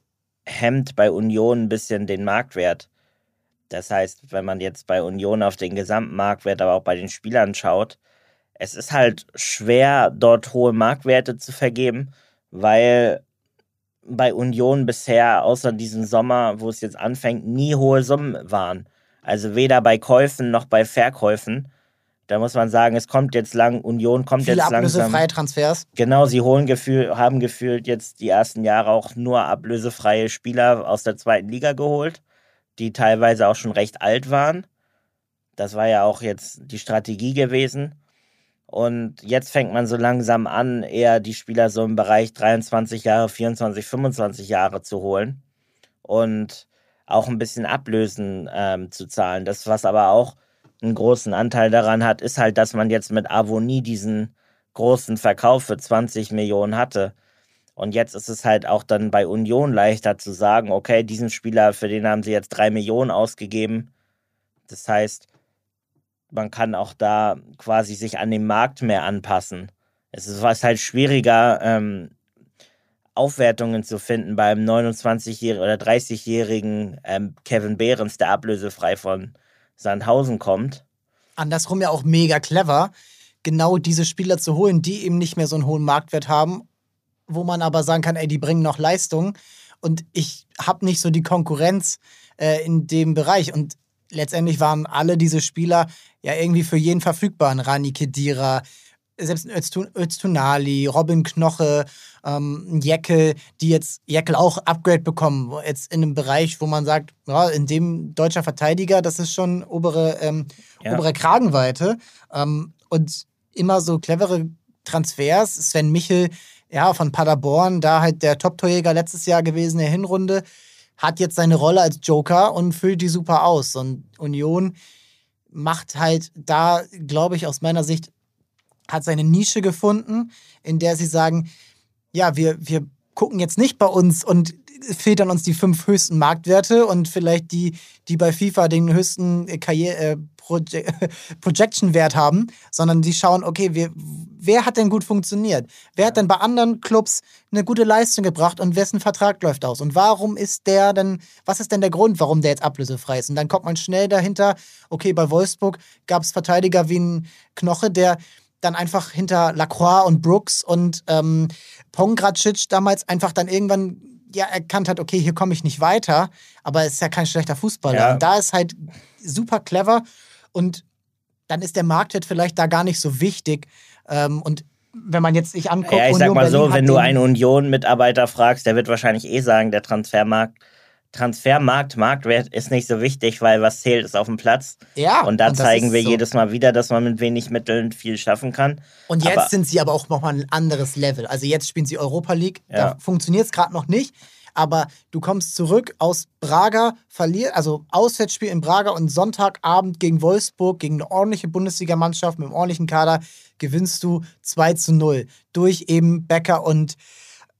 hemmt bei Union ein bisschen den Marktwert. Das heißt, wenn man jetzt bei Union auf den Gesamtmarktwert, aber auch bei den Spielern schaut, es ist halt schwer, dort hohe Marktwerte zu vergeben, weil bei Union bisher, außer diesem Sommer, wo es jetzt anfängt, nie hohe Summen waren. Also weder bei Käufen noch bei Verkäufen. Da muss man sagen, es kommt jetzt lang, Union kommt Viele jetzt langsam. ablösefreie Transfers. Genau, sie holen gefühl, haben gefühlt jetzt die ersten Jahre auch nur ablösefreie Spieler aus der zweiten Liga geholt, die teilweise auch schon recht alt waren. Das war ja auch jetzt die Strategie gewesen. Und jetzt fängt man so langsam an, eher die Spieler so im Bereich 23 Jahre, 24, 25 Jahre zu holen und auch ein bisschen Ablösen ähm, zu zahlen. Das, was aber auch einen großen Anteil daran hat, ist halt, dass man jetzt mit Avonie diesen großen Verkauf für 20 Millionen hatte. Und jetzt ist es halt auch dann bei Union leichter zu sagen, okay, diesen Spieler, für den haben sie jetzt drei Millionen ausgegeben. Das heißt, man kann auch da quasi sich an den Markt mehr anpassen. Es ist was halt schwieriger, ähm, Aufwertungen zu finden beim 29-jährigen oder 30-jährigen ähm, Kevin Behrens, der ablösefrei von Sandhausen kommt. Andersrum ja auch mega clever, genau diese Spieler zu holen, die eben nicht mehr so einen hohen Marktwert haben, wo man aber sagen kann, ey, die bringen noch Leistung. Und ich habe nicht so die Konkurrenz äh, in dem Bereich. Und letztendlich waren alle diese Spieler ja irgendwie für jeden verfügbar. Rani Kedira, selbst Öztunali, Robin Knoche, ähm, Jeckel, die jetzt Jeckel auch Upgrade bekommen, jetzt in einem Bereich, wo man sagt, ja, in dem deutscher Verteidiger, das ist schon obere, ähm, ja. obere Kragenweite. Ähm, und immer so clevere Transfers. Sven Michel, ja, von Paderborn, da halt der Top-Torjäger letztes Jahr gewesen, der Hinrunde hat jetzt seine Rolle als Joker und füllt die super aus. Und Union macht halt da, glaube ich, aus meiner Sicht, hat seine Nische gefunden, in der sie sagen, ja, wir, wir gucken jetzt nicht bei uns und filtern uns die fünf höchsten Marktwerte und vielleicht die, die bei FIFA den höchsten Karriere, äh, Proje Projection-Wert haben, sondern die schauen, okay, wir, wer hat denn gut funktioniert? Wer hat denn bei anderen Clubs eine gute Leistung gebracht und wessen Vertrag läuft aus? Und warum ist der denn, was ist denn der Grund, warum der jetzt ablösefrei ist? Und dann kommt man schnell dahinter, okay, bei Wolfsburg gab es Verteidiger wie ein Knoche, der dann einfach hinter Lacroix und Brooks und ähm, Pongracic damals einfach dann irgendwann ja erkannt hat, okay, hier komme ich nicht weiter, aber es ist ja kein schlechter Fußballer. Ja. Und da ist halt super clever und dann ist der Marktwert vielleicht da gar nicht so wichtig. Ähm, und wenn man jetzt sich anguckt. Ja, ich Union sag mal Berlin so, wenn du einen Union-Mitarbeiter fragst, der wird wahrscheinlich eh sagen, der Transfermarkt. Transfermarkt, Marktwert ist nicht so wichtig, weil was zählt, ist auf dem Platz. Ja. Und da und zeigen wir so. jedes Mal wieder, dass man mit wenig Mitteln viel schaffen kann. Und jetzt aber, sind sie aber auch nochmal ein anderes Level. Also jetzt spielen sie Europa League. Ja. Da funktioniert es gerade noch nicht. Aber du kommst zurück aus Braga, verlier, also Auswärtsspiel in Braga und Sonntagabend gegen Wolfsburg, gegen eine ordentliche Bundesligamannschaft mit einem ordentlichen Kader, gewinnst du 2 zu 0 durch eben Becker und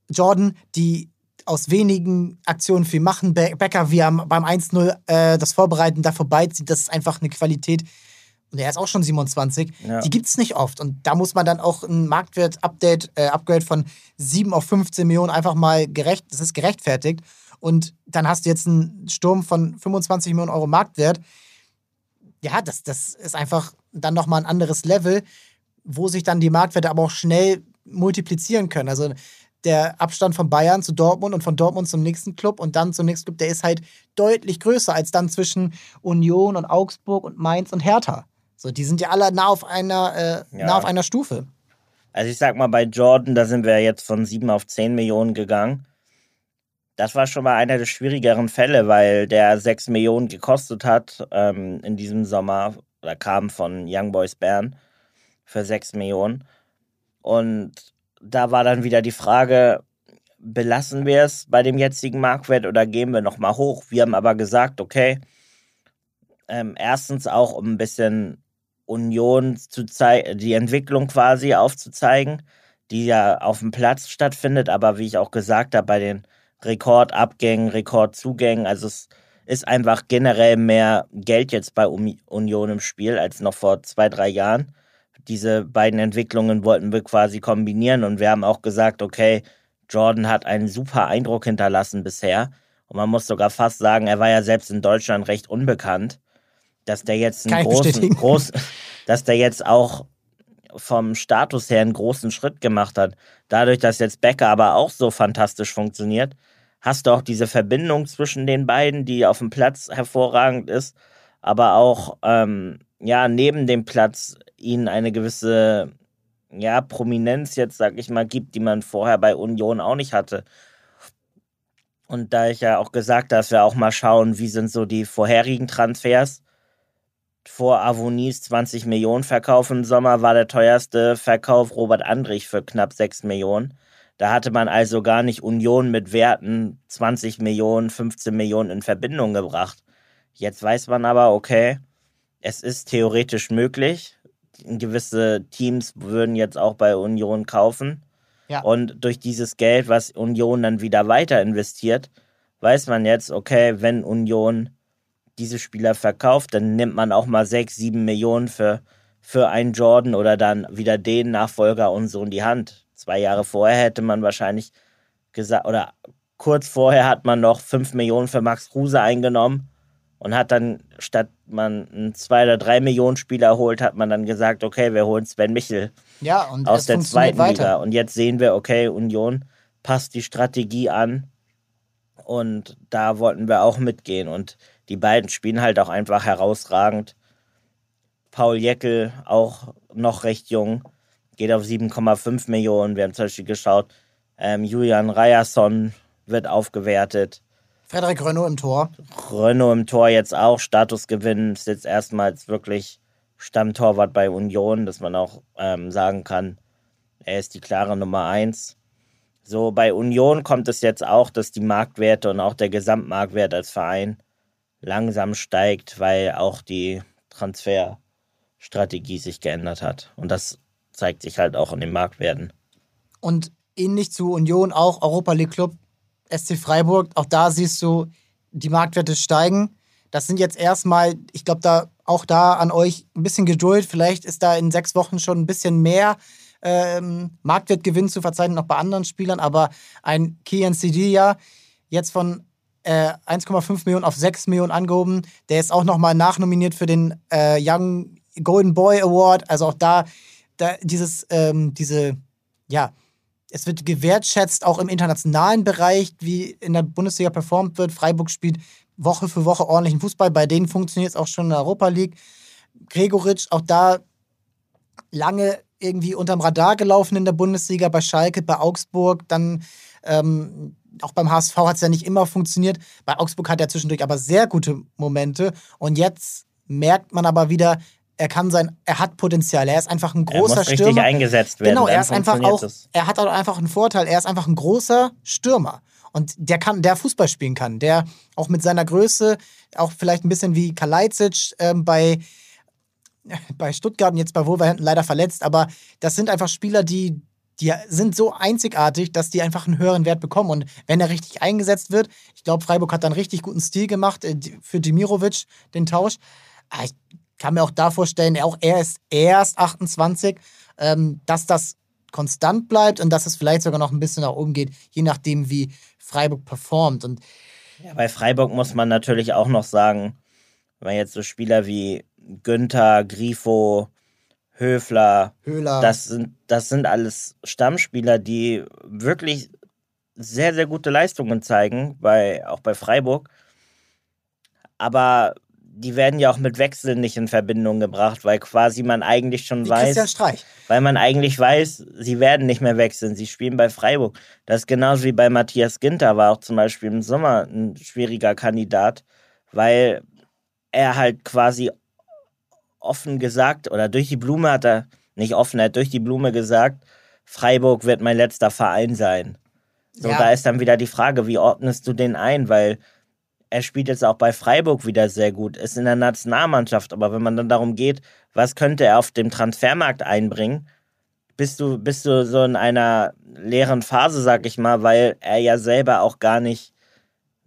Jordan, die aus wenigen Aktionen viel machen. Becker, wie er beim 1-0 äh, das Vorbereiten da vorbeizieht, das ist einfach eine Qualität. Und er ist auch schon 27. Ja. Die gibt es nicht oft. Und da muss man dann auch ein Marktwert-Update, äh, Upgrade von 7 auf 15 Millionen einfach mal gerecht, das ist gerechtfertigt. Und dann hast du jetzt einen Sturm von 25 Millionen Euro Marktwert. Ja, das, das ist einfach dann nochmal ein anderes Level, wo sich dann die Marktwerte aber auch schnell multiplizieren können. Also der Abstand von Bayern zu Dortmund und von Dortmund zum nächsten Club und dann zum nächsten Club, der ist halt deutlich größer als dann zwischen Union und Augsburg und Mainz und Hertha. So, die sind ja alle nah auf einer, äh, ja. nah auf einer Stufe. Also ich sag mal, bei Jordan, da sind wir jetzt von 7 auf 10 Millionen gegangen. Das war schon mal einer der schwierigeren Fälle, weil der 6 Millionen gekostet hat ähm, in diesem Sommer. Da kam von Young Boys Bern für 6 Millionen. Und da war dann wieder die Frage, belassen wir es bei dem jetzigen Marktwert oder gehen wir nochmal hoch? Wir haben aber gesagt, okay, ähm, erstens auch, um ein bisschen Union zu zeigen, die Entwicklung quasi aufzuzeigen, die ja auf dem Platz stattfindet, aber wie ich auch gesagt habe, bei den Rekordabgängen, Rekordzugängen, also es ist einfach generell mehr Geld jetzt bei Union im Spiel als noch vor zwei, drei Jahren diese beiden Entwicklungen wollten wir quasi kombinieren und wir haben auch gesagt, okay, Jordan hat einen super Eindruck hinterlassen bisher. Und man muss sogar fast sagen, er war ja selbst in Deutschland recht unbekannt, dass der jetzt einen großen, groß, dass der jetzt auch vom Status her einen großen Schritt gemacht hat. Dadurch, dass jetzt Becker aber auch so fantastisch funktioniert, hast du auch diese Verbindung zwischen den beiden, die auf dem Platz hervorragend ist, aber auch ähm, ja neben dem Platz ihnen eine gewisse ja, Prominenz jetzt, sag ich mal, gibt, die man vorher bei Union auch nicht hatte. Und da ich ja auch gesagt habe, dass wir auch mal schauen, wie sind so die vorherigen Transfers. Vor Avonis 20 Millionen Verkauf im Sommer war der teuerste Verkauf Robert Andrich für knapp 6 Millionen. Da hatte man also gar nicht Union mit Werten 20 Millionen, 15 Millionen in Verbindung gebracht. Jetzt weiß man aber, okay, es ist theoretisch möglich gewisse Teams würden jetzt auch bei Union kaufen. Ja. Und durch dieses Geld, was Union dann wieder weiter investiert, weiß man jetzt, okay, wenn Union diese Spieler verkauft, dann nimmt man auch mal sechs, sieben Millionen für, für einen Jordan oder dann wieder den Nachfolger und so in die Hand. Zwei Jahre vorher hätte man wahrscheinlich gesagt, oder kurz vorher hat man noch fünf Millionen für Max Kruse eingenommen und hat dann, statt man einen zwei oder drei Millionen Spieler holt, hat man dann gesagt, okay, wir holen Sven Michel ja, aus der zweiten weiter. Liga. Und jetzt sehen wir, okay, Union passt die Strategie an und da wollten wir auch mitgehen. Und die beiden spielen halt auch einfach herausragend. Paul Jeckel, auch noch recht jung, geht auf 7,5 Millionen. Wir haben zum Beispiel geschaut, ähm, Julian Ryerson wird aufgewertet. Frederik Renault im Tor. Renault im Tor jetzt auch. Statusgewinn ist jetzt erstmals wirklich Stammtorwart bei Union, dass man auch ähm, sagen kann, er ist die klare Nummer eins. So, bei Union kommt es jetzt auch, dass die Marktwerte und auch der Gesamtmarktwert als Verein langsam steigt, weil auch die Transferstrategie sich geändert hat. Und das zeigt sich halt auch in den Marktwerten. Und ähnlich zu Union auch Europa League Club SC Freiburg, auch da siehst du, die Marktwerte steigen. Das sind jetzt erstmal, ich glaube, da auch da an euch ein bisschen Geduld. Vielleicht ist da in sechs Wochen schon ein bisschen mehr ähm, Marktwertgewinn zu verzeichnen, noch bei anderen Spielern. Aber ein Kian Sidia jetzt von äh, 1,5 Millionen auf 6 Millionen angehoben. Der ist auch nochmal nachnominiert für den äh, Young Golden Boy Award. Also auch da, da dieses, ähm, diese, ja, es wird gewertschätzt, auch im internationalen Bereich, wie in der Bundesliga performt wird. Freiburg spielt Woche für Woche ordentlichen Fußball. Bei denen funktioniert es auch schon in der Europa League. Gregoritsch, auch da lange irgendwie unterm Radar gelaufen in der Bundesliga, bei Schalke, bei Augsburg, dann ähm, auch beim HSV hat es ja nicht immer funktioniert. Bei Augsburg hat er zwischendurch aber sehr gute Momente. Und jetzt merkt man aber wieder, er kann sein, er hat Potenzial. Er ist einfach ein großer er muss Stürmer. richtig eingesetzt werden. Genau, er ist einfach auch, er hat auch einfach einen Vorteil. Er ist einfach ein großer Stürmer. und der kann, der Fußball spielen kann, der auch mit seiner Größe, auch vielleicht ein bisschen wie Kalajdzic ähm, bei, bei Stuttgart und jetzt bei Wolverhampton leider verletzt, aber das sind einfach Spieler, die, die sind so einzigartig, dass die einfach einen höheren Wert bekommen. Und wenn er richtig eingesetzt wird, ich glaube, Freiburg hat dann richtig guten Stil gemacht äh, für Dimirovic, den Tausch. Ah, ich kann mir auch da vorstellen, auch er ist erst 28, ähm, dass das konstant bleibt und dass es vielleicht sogar noch ein bisschen nach oben geht, je nachdem, wie Freiburg performt. Und ja, bei Freiburg muss man natürlich auch noch sagen, wenn jetzt so Spieler wie Günther, Grifo, Höfler, Höhler. Das, sind, das sind alles Stammspieler, die wirklich sehr, sehr gute Leistungen zeigen, bei, auch bei Freiburg. Aber die werden ja auch mit Wechseln nicht in Verbindung gebracht, weil quasi man eigentlich schon wie weiß. Christian Streich. Weil man eigentlich weiß, sie werden nicht mehr wechseln. Sie spielen bei Freiburg. Das ist genauso wie bei Matthias Ginter, war auch zum Beispiel im Sommer ein schwieriger Kandidat, weil er halt quasi offen gesagt, oder durch die Blume hat er, nicht offen, er hat durch die Blume gesagt, Freiburg wird mein letzter Verein sein. So, Ja. da ist dann wieder die Frage, wie ordnest du den ein? Weil er spielt jetzt auch bei Freiburg wieder sehr gut, ist in der Nationalmannschaft, aber wenn man dann darum geht, was könnte er auf dem Transfermarkt einbringen, bist du, bist du so in einer leeren Phase, sag ich mal, weil er ja selber auch gar nicht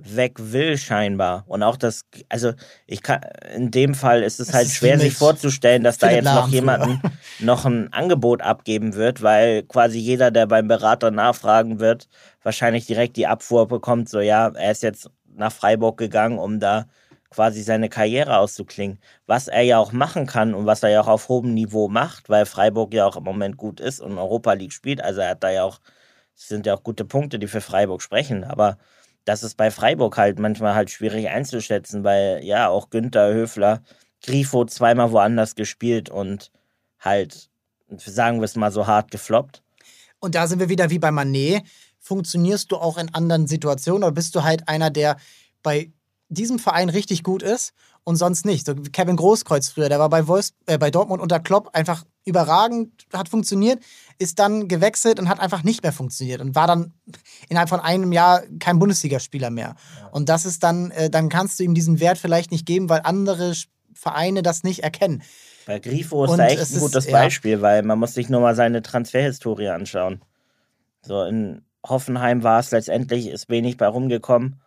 weg will, scheinbar. Und auch das, also ich kann, in dem Fall ist es Es halt ist schwer, sich vorzustellen, dass da jetzt noch jemanden noch ein Angebot abgeben wird, weil quasi jeder, der beim Berater nachfragen wird, wahrscheinlich direkt die Abfuhr bekommt, so ja, er ist jetzt nach Freiburg gegangen, um da quasi seine Karriere auszuklingen. Was er ja auch machen kann und was er ja auch auf hohem Niveau macht, weil Freiburg ja auch im Moment gut ist und Europa League spielt. Also er hat da ja auch, es sind ja auch gute Punkte, die für Freiburg sprechen. Aber das ist bei Freiburg halt manchmal halt schwierig einzuschätzen, weil ja auch Günther Höfler, Grifo zweimal woanders gespielt und halt, sagen wir es mal so hart gefloppt. Und da sind wir wieder wie bei Manet. Funktionierst du auch in anderen Situationen oder bist du halt einer, der bei diesem Verein richtig gut ist und sonst nicht? So wie Kevin Großkreuz früher, der war bei, Wolfs äh, bei Dortmund unter Klopp einfach überragend, hat funktioniert, ist dann gewechselt und hat einfach nicht mehr funktioniert und war dann innerhalb von einem Jahr kein Bundesligaspieler mehr. Und das ist dann, äh, dann kannst du ihm diesen Wert vielleicht nicht geben, weil andere Vereine das nicht erkennen. Bei Grifo ist Und da echt ein ist- gutes ja. Beispiel, weil man muss sich nur mal seine Transferhistorie anschauen. So in Hoffenheim war es letztendlich, ist wenig bei rumgekommen.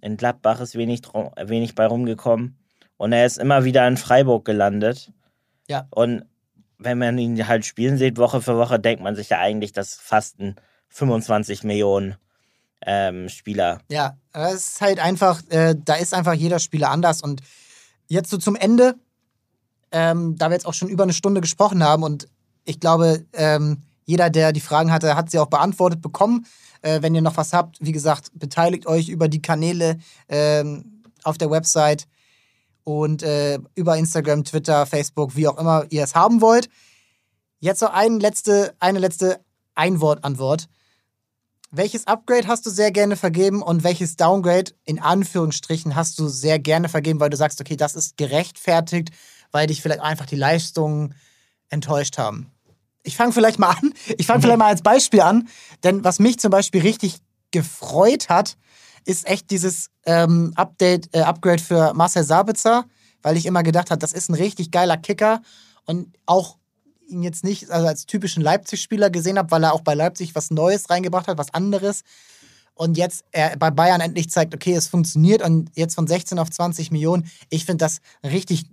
In Gladbach ist wenig, wenig bei rumgekommen. Und er ist immer wieder in Freiburg gelandet. Ja. Und wenn man ihn halt spielen sieht, Woche für Woche, denkt man sich ja eigentlich, dass fast ein 25 Millionen ähm, Spieler. Ja, es ist halt einfach, äh, da ist einfach jeder Spieler anders. Und jetzt so zum Ende, ähm, da wir jetzt auch schon über eine Stunde gesprochen haben und ich glaube, ähm, jeder, der die Fragen hatte, hat sie auch beantwortet bekommen. Äh, wenn ihr noch was habt, wie gesagt, beteiligt euch über die Kanäle ähm, auf der Website und äh, über Instagram, Twitter, Facebook, wie auch immer ihr es haben wollt. Jetzt noch ein letzte, eine letzte Einwortantwort. Welches Upgrade hast du sehr gerne vergeben und welches Downgrade in Anführungsstrichen hast du sehr gerne vergeben, weil du sagst, okay, das ist gerechtfertigt, weil dich vielleicht einfach die Leistungen enttäuscht haben? Ich fange vielleicht mal an. Ich fange vielleicht mal als Beispiel an, denn was mich zum Beispiel richtig gefreut hat, ist echt dieses ähm, Update, äh, Upgrade für Marcel Sabitzer, weil ich immer gedacht habe, das ist ein richtig geiler Kicker und auch ihn jetzt nicht also als typischen Leipzig-Spieler gesehen habe, weil er auch bei Leipzig was Neues reingebracht hat, was anderes. Und jetzt er bei Bayern endlich zeigt, okay, es funktioniert und jetzt von 16 auf 20 Millionen. Ich finde das richtig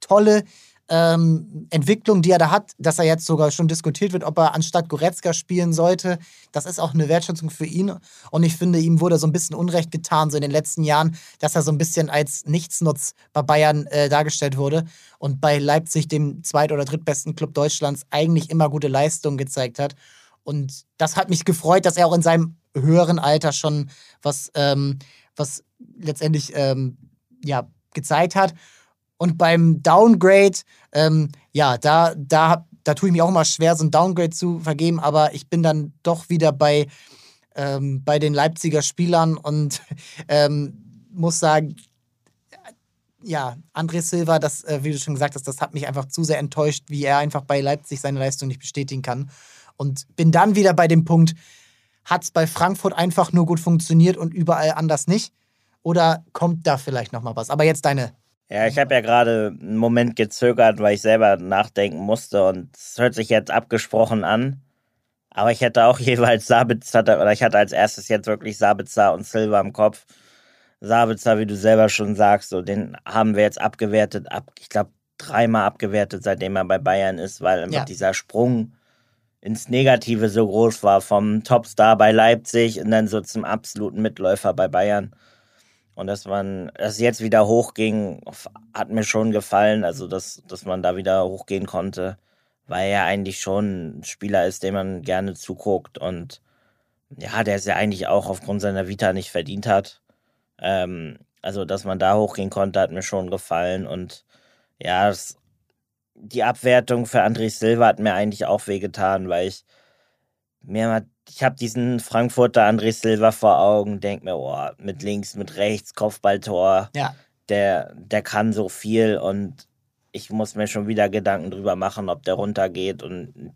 tolle ähm, Entwicklung, die er da hat, dass er jetzt sogar schon diskutiert wird, ob er anstatt Goretzka spielen sollte. Das ist auch eine Wertschätzung für ihn. Und ich finde, ihm wurde so ein bisschen Unrecht getan, so in den letzten Jahren, dass er so ein bisschen als Nichtsnutz bei Bayern äh, dargestellt wurde und bei Leipzig, dem zweit- oder drittbesten Club Deutschlands, eigentlich immer gute Leistungen gezeigt hat. Und das hat mich gefreut, dass er auch in seinem höheren Alter schon was, ähm, was letztendlich ähm, ja, gezeigt hat. Und beim Downgrade, ähm, ja, da, da, da tue ich mich auch immer schwer, so ein Downgrade zu vergeben, aber ich bin dann doch wieder bei, ähm, bei den Leipziger Spielern und ähm, muss sagen, ja, André Silva, das, äh, wie du schon gesagt hast, das hat mich einfach zu sehr enttäuscht, wie er einfach bei Leipzig seine Leistung nicht bestätigen kann. Und bin dann wieder bei dem Punkt, Hat es bei Frankfurt einfach nur gut funktioniert und überall anders nicht? Oder kommt da vielleicht nochmal was? Aber jetzt deine. Ja, ich habe ja gerade einen Moment gezögert, weil ich selber nachdenken musste und es hört sich jetzt abgesprochen an. Aber ich hätte auch jeweils Sabitzer, oder ich hatte als erstes jetzt wirklich Sabitzer und Silva im Kopf. Sabitzer, wie du selber schon sagst, so den haben wir jetzt abgewertet, ab, ich glaube dreimal abgewertet, seitdem er bei Bayern ist, weil einfach ja. dieser Sprung ins Negative so groß war, vom Topstar bei Leipzig und dann so zum absoluten Mitläufer bei Bayern. Und dass man, dass jetzt wieder hochging, hat mir schon gefallen, also dass, dass man da wieder hochgehen konnte, weil er eigentlich schon ein Spieler ist, dem man gerne zuguckt und ja, der es ja eigentlich auch aufgrund seiner Vita nicht verdient hat. Ähm, also, dass man da hochgehen konnte, hat mir schon gefallen und ja, das, die Abwertung für André Silva hat mir eigentlich auch wehgetan, weil ich mir ich habe diesen Frankfurter André Silva vor Augen, denk mir, oh, mit links, mit rechts, Kopfballtor. Ja. Der, der kann so viel und ich muss mir schon wieder Gedanken drüber machen, ob der runtergeht. Und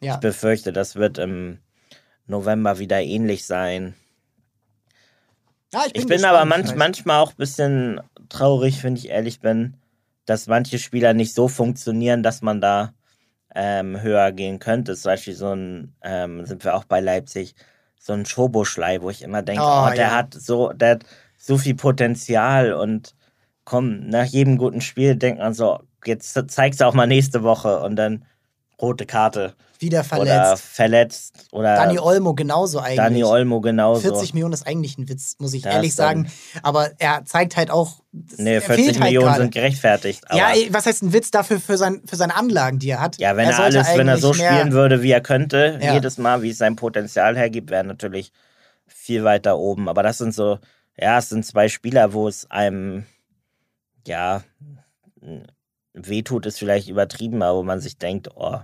ja. ich befürchte, das wird im November wieder ähnlich sein. Ja, ich bin, ich bin aber manch, manchmal auch ein bisschen traurig, wenn ich ehrlich bin, dass manche Spieler nicht so funktionieren, dass man da ähm, höher gehen könnte. Zum Beispiel so ein, ähm, sind wir auch bei Leipzig, so ein Schoboschlei, wo ich immer denke, oh, oh der ja. hat so, der hat so viel Potenzial und komm, nach jedem guten Spiel denkt man so, jetzt zeigst du auch mal nächste Woche und dann rote Karte. Wieder verletzt. Oder verletzt. Oder Dani Olmo genauso eigentlich. Dani Olmo genauso. 40 Millionen ist eigentlich ein Witz, muss ich das ehrlich sagen. Aber er zeigt halt auch. Nee, 40 halt Millionen sind gerechtfertigt. ja, was heißt ein Witz dafür für, sein, für seine Anlagen, die er hat? Ja, wenn er, er alles, wenn er so spielen würde, wie er könnte, ja. jedes Mal, wie es sein Potenzial hergibt, wäre natürlich viel weiter oben. Aber das sind so, ja, es sind zwei Spieler, wo es einem, ja, wehtut, ist vielleicht übertrieben, aber wo man sich denkt, oh,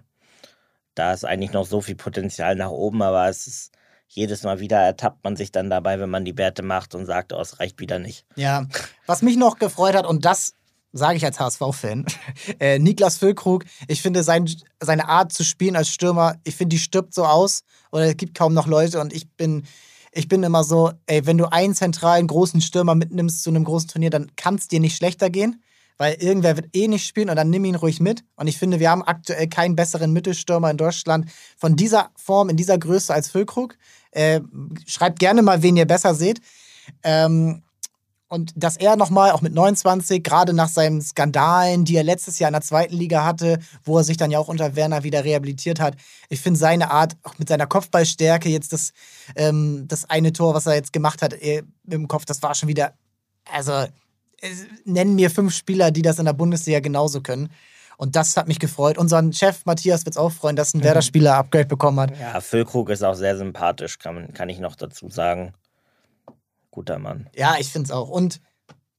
da ist eigentlich noch so viel Potenzial nach oben, aber es ist jedes Mal wieder ertappt man sich dann dabei, wenn man die Werte macht und sagt, oh, es reicht wieder nicht. Ja, was mich noch gefreut hat, und das sage ich als HSV-Fan, äh, Niklas Füllkrug, ich finde sein, seine Art zu spielen als Stürmer, ich finde, die stirbt so aus oder es gibt kaum noch Leute und ich bin, ich bin immer so, ey, wenn du einen zentralen großen Stürmer mitnimmst zu einem großen Turnier, dann kann es dir nicht schlechter gehen weil irgendwer wird eh nicht spielen und dann nimm ihn ruhig mit. Und ich finde, wir haben aktuell keinen besseren Mittelstürmer in Deutschland von dieser Form, in dieser Größe als Füllkrug. Äh, schreibt gerne mal, wen ihr besser seht. Ähm, und dass er nochmal, auch mit 29, gerade nach seinen Skandalen, die er letztes Jahr in der zweiten Liga hatte, wo er sich dann ja auch unter Werner wieder rehabilitiert hat, ich finde seine Art, auch mit seiner Kopfballstärke, jetzt das, ähm, das eine Tor, was er jetzt gemacht hat äh, im Kopf, das war schon wieder, also nennen mir fünf Spieler, die das in der Bundesliga genauso können. Und das hat mich gefreut. Unseren Chef Matthias wird es auch freuen, dass ein mhm. Werder-Spieler Upgrade bekommen hat. Ja, Füllkrug ist auch sehr sympathisch, kann, kann ich noch dazu sagen. Guter Mann. Ja, ich finde es auch. Und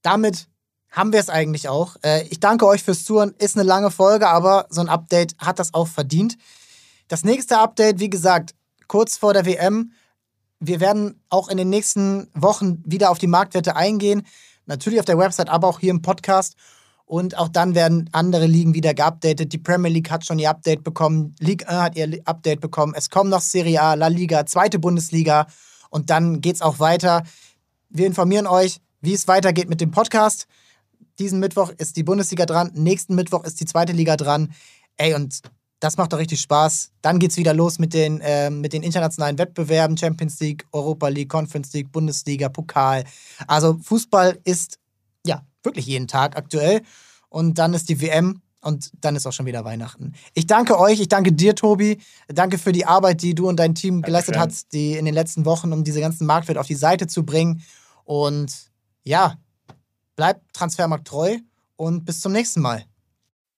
damit haben wir es eigentlich auch. Äh, ich danke euch fürs Zuhören. Ist eine lange Folge, aber so ein Update hat das auch verdient. Das nächste Update, wie gesagt, kurz vor der WM. Wir werden auch in den nächsten Wochen wieder auf die Marktwerte eingehen. Natürlich auf der Website, aber auch hier im Podcast. Und auch dann werden andere Ligen wieder geupdatet. Die Premier League hat schon ihr Update bekommen. Ligue 1 hat ihr Update bekommen. Es kommen noch Serie A, La Liga, zweite Bundesliga. Und dann geht es auch weiter. Wir informieren euch, wie es weitergeht mit dem Podcast. Diesen Mittwoch ist die Bundesliga dran. Nächsten Mittwoch ist die zweite Liga dran. Ey, und das macht doch richtig Spaß. Dann geht es wieder los mit den, äh, mit den internationalen Wettbewerben: Champions League, Europa League, Conference League, Bundesliga, Pokal. Also Fußball ist ja wirklich jeden Tag aktuell. Und dann ist die WM und dann ist auch schon wieder Weihnachten. Ich danke euch, ich danke dir, Tobi. Danke für die Arbeit, die du und dein Team geleistet hast, die in den letzten Wochen, um diese ganzen Marktwert auf die Seite zu bringen. Und ja, bleibt Transfermarkt treu und bis zum nächsten Mal.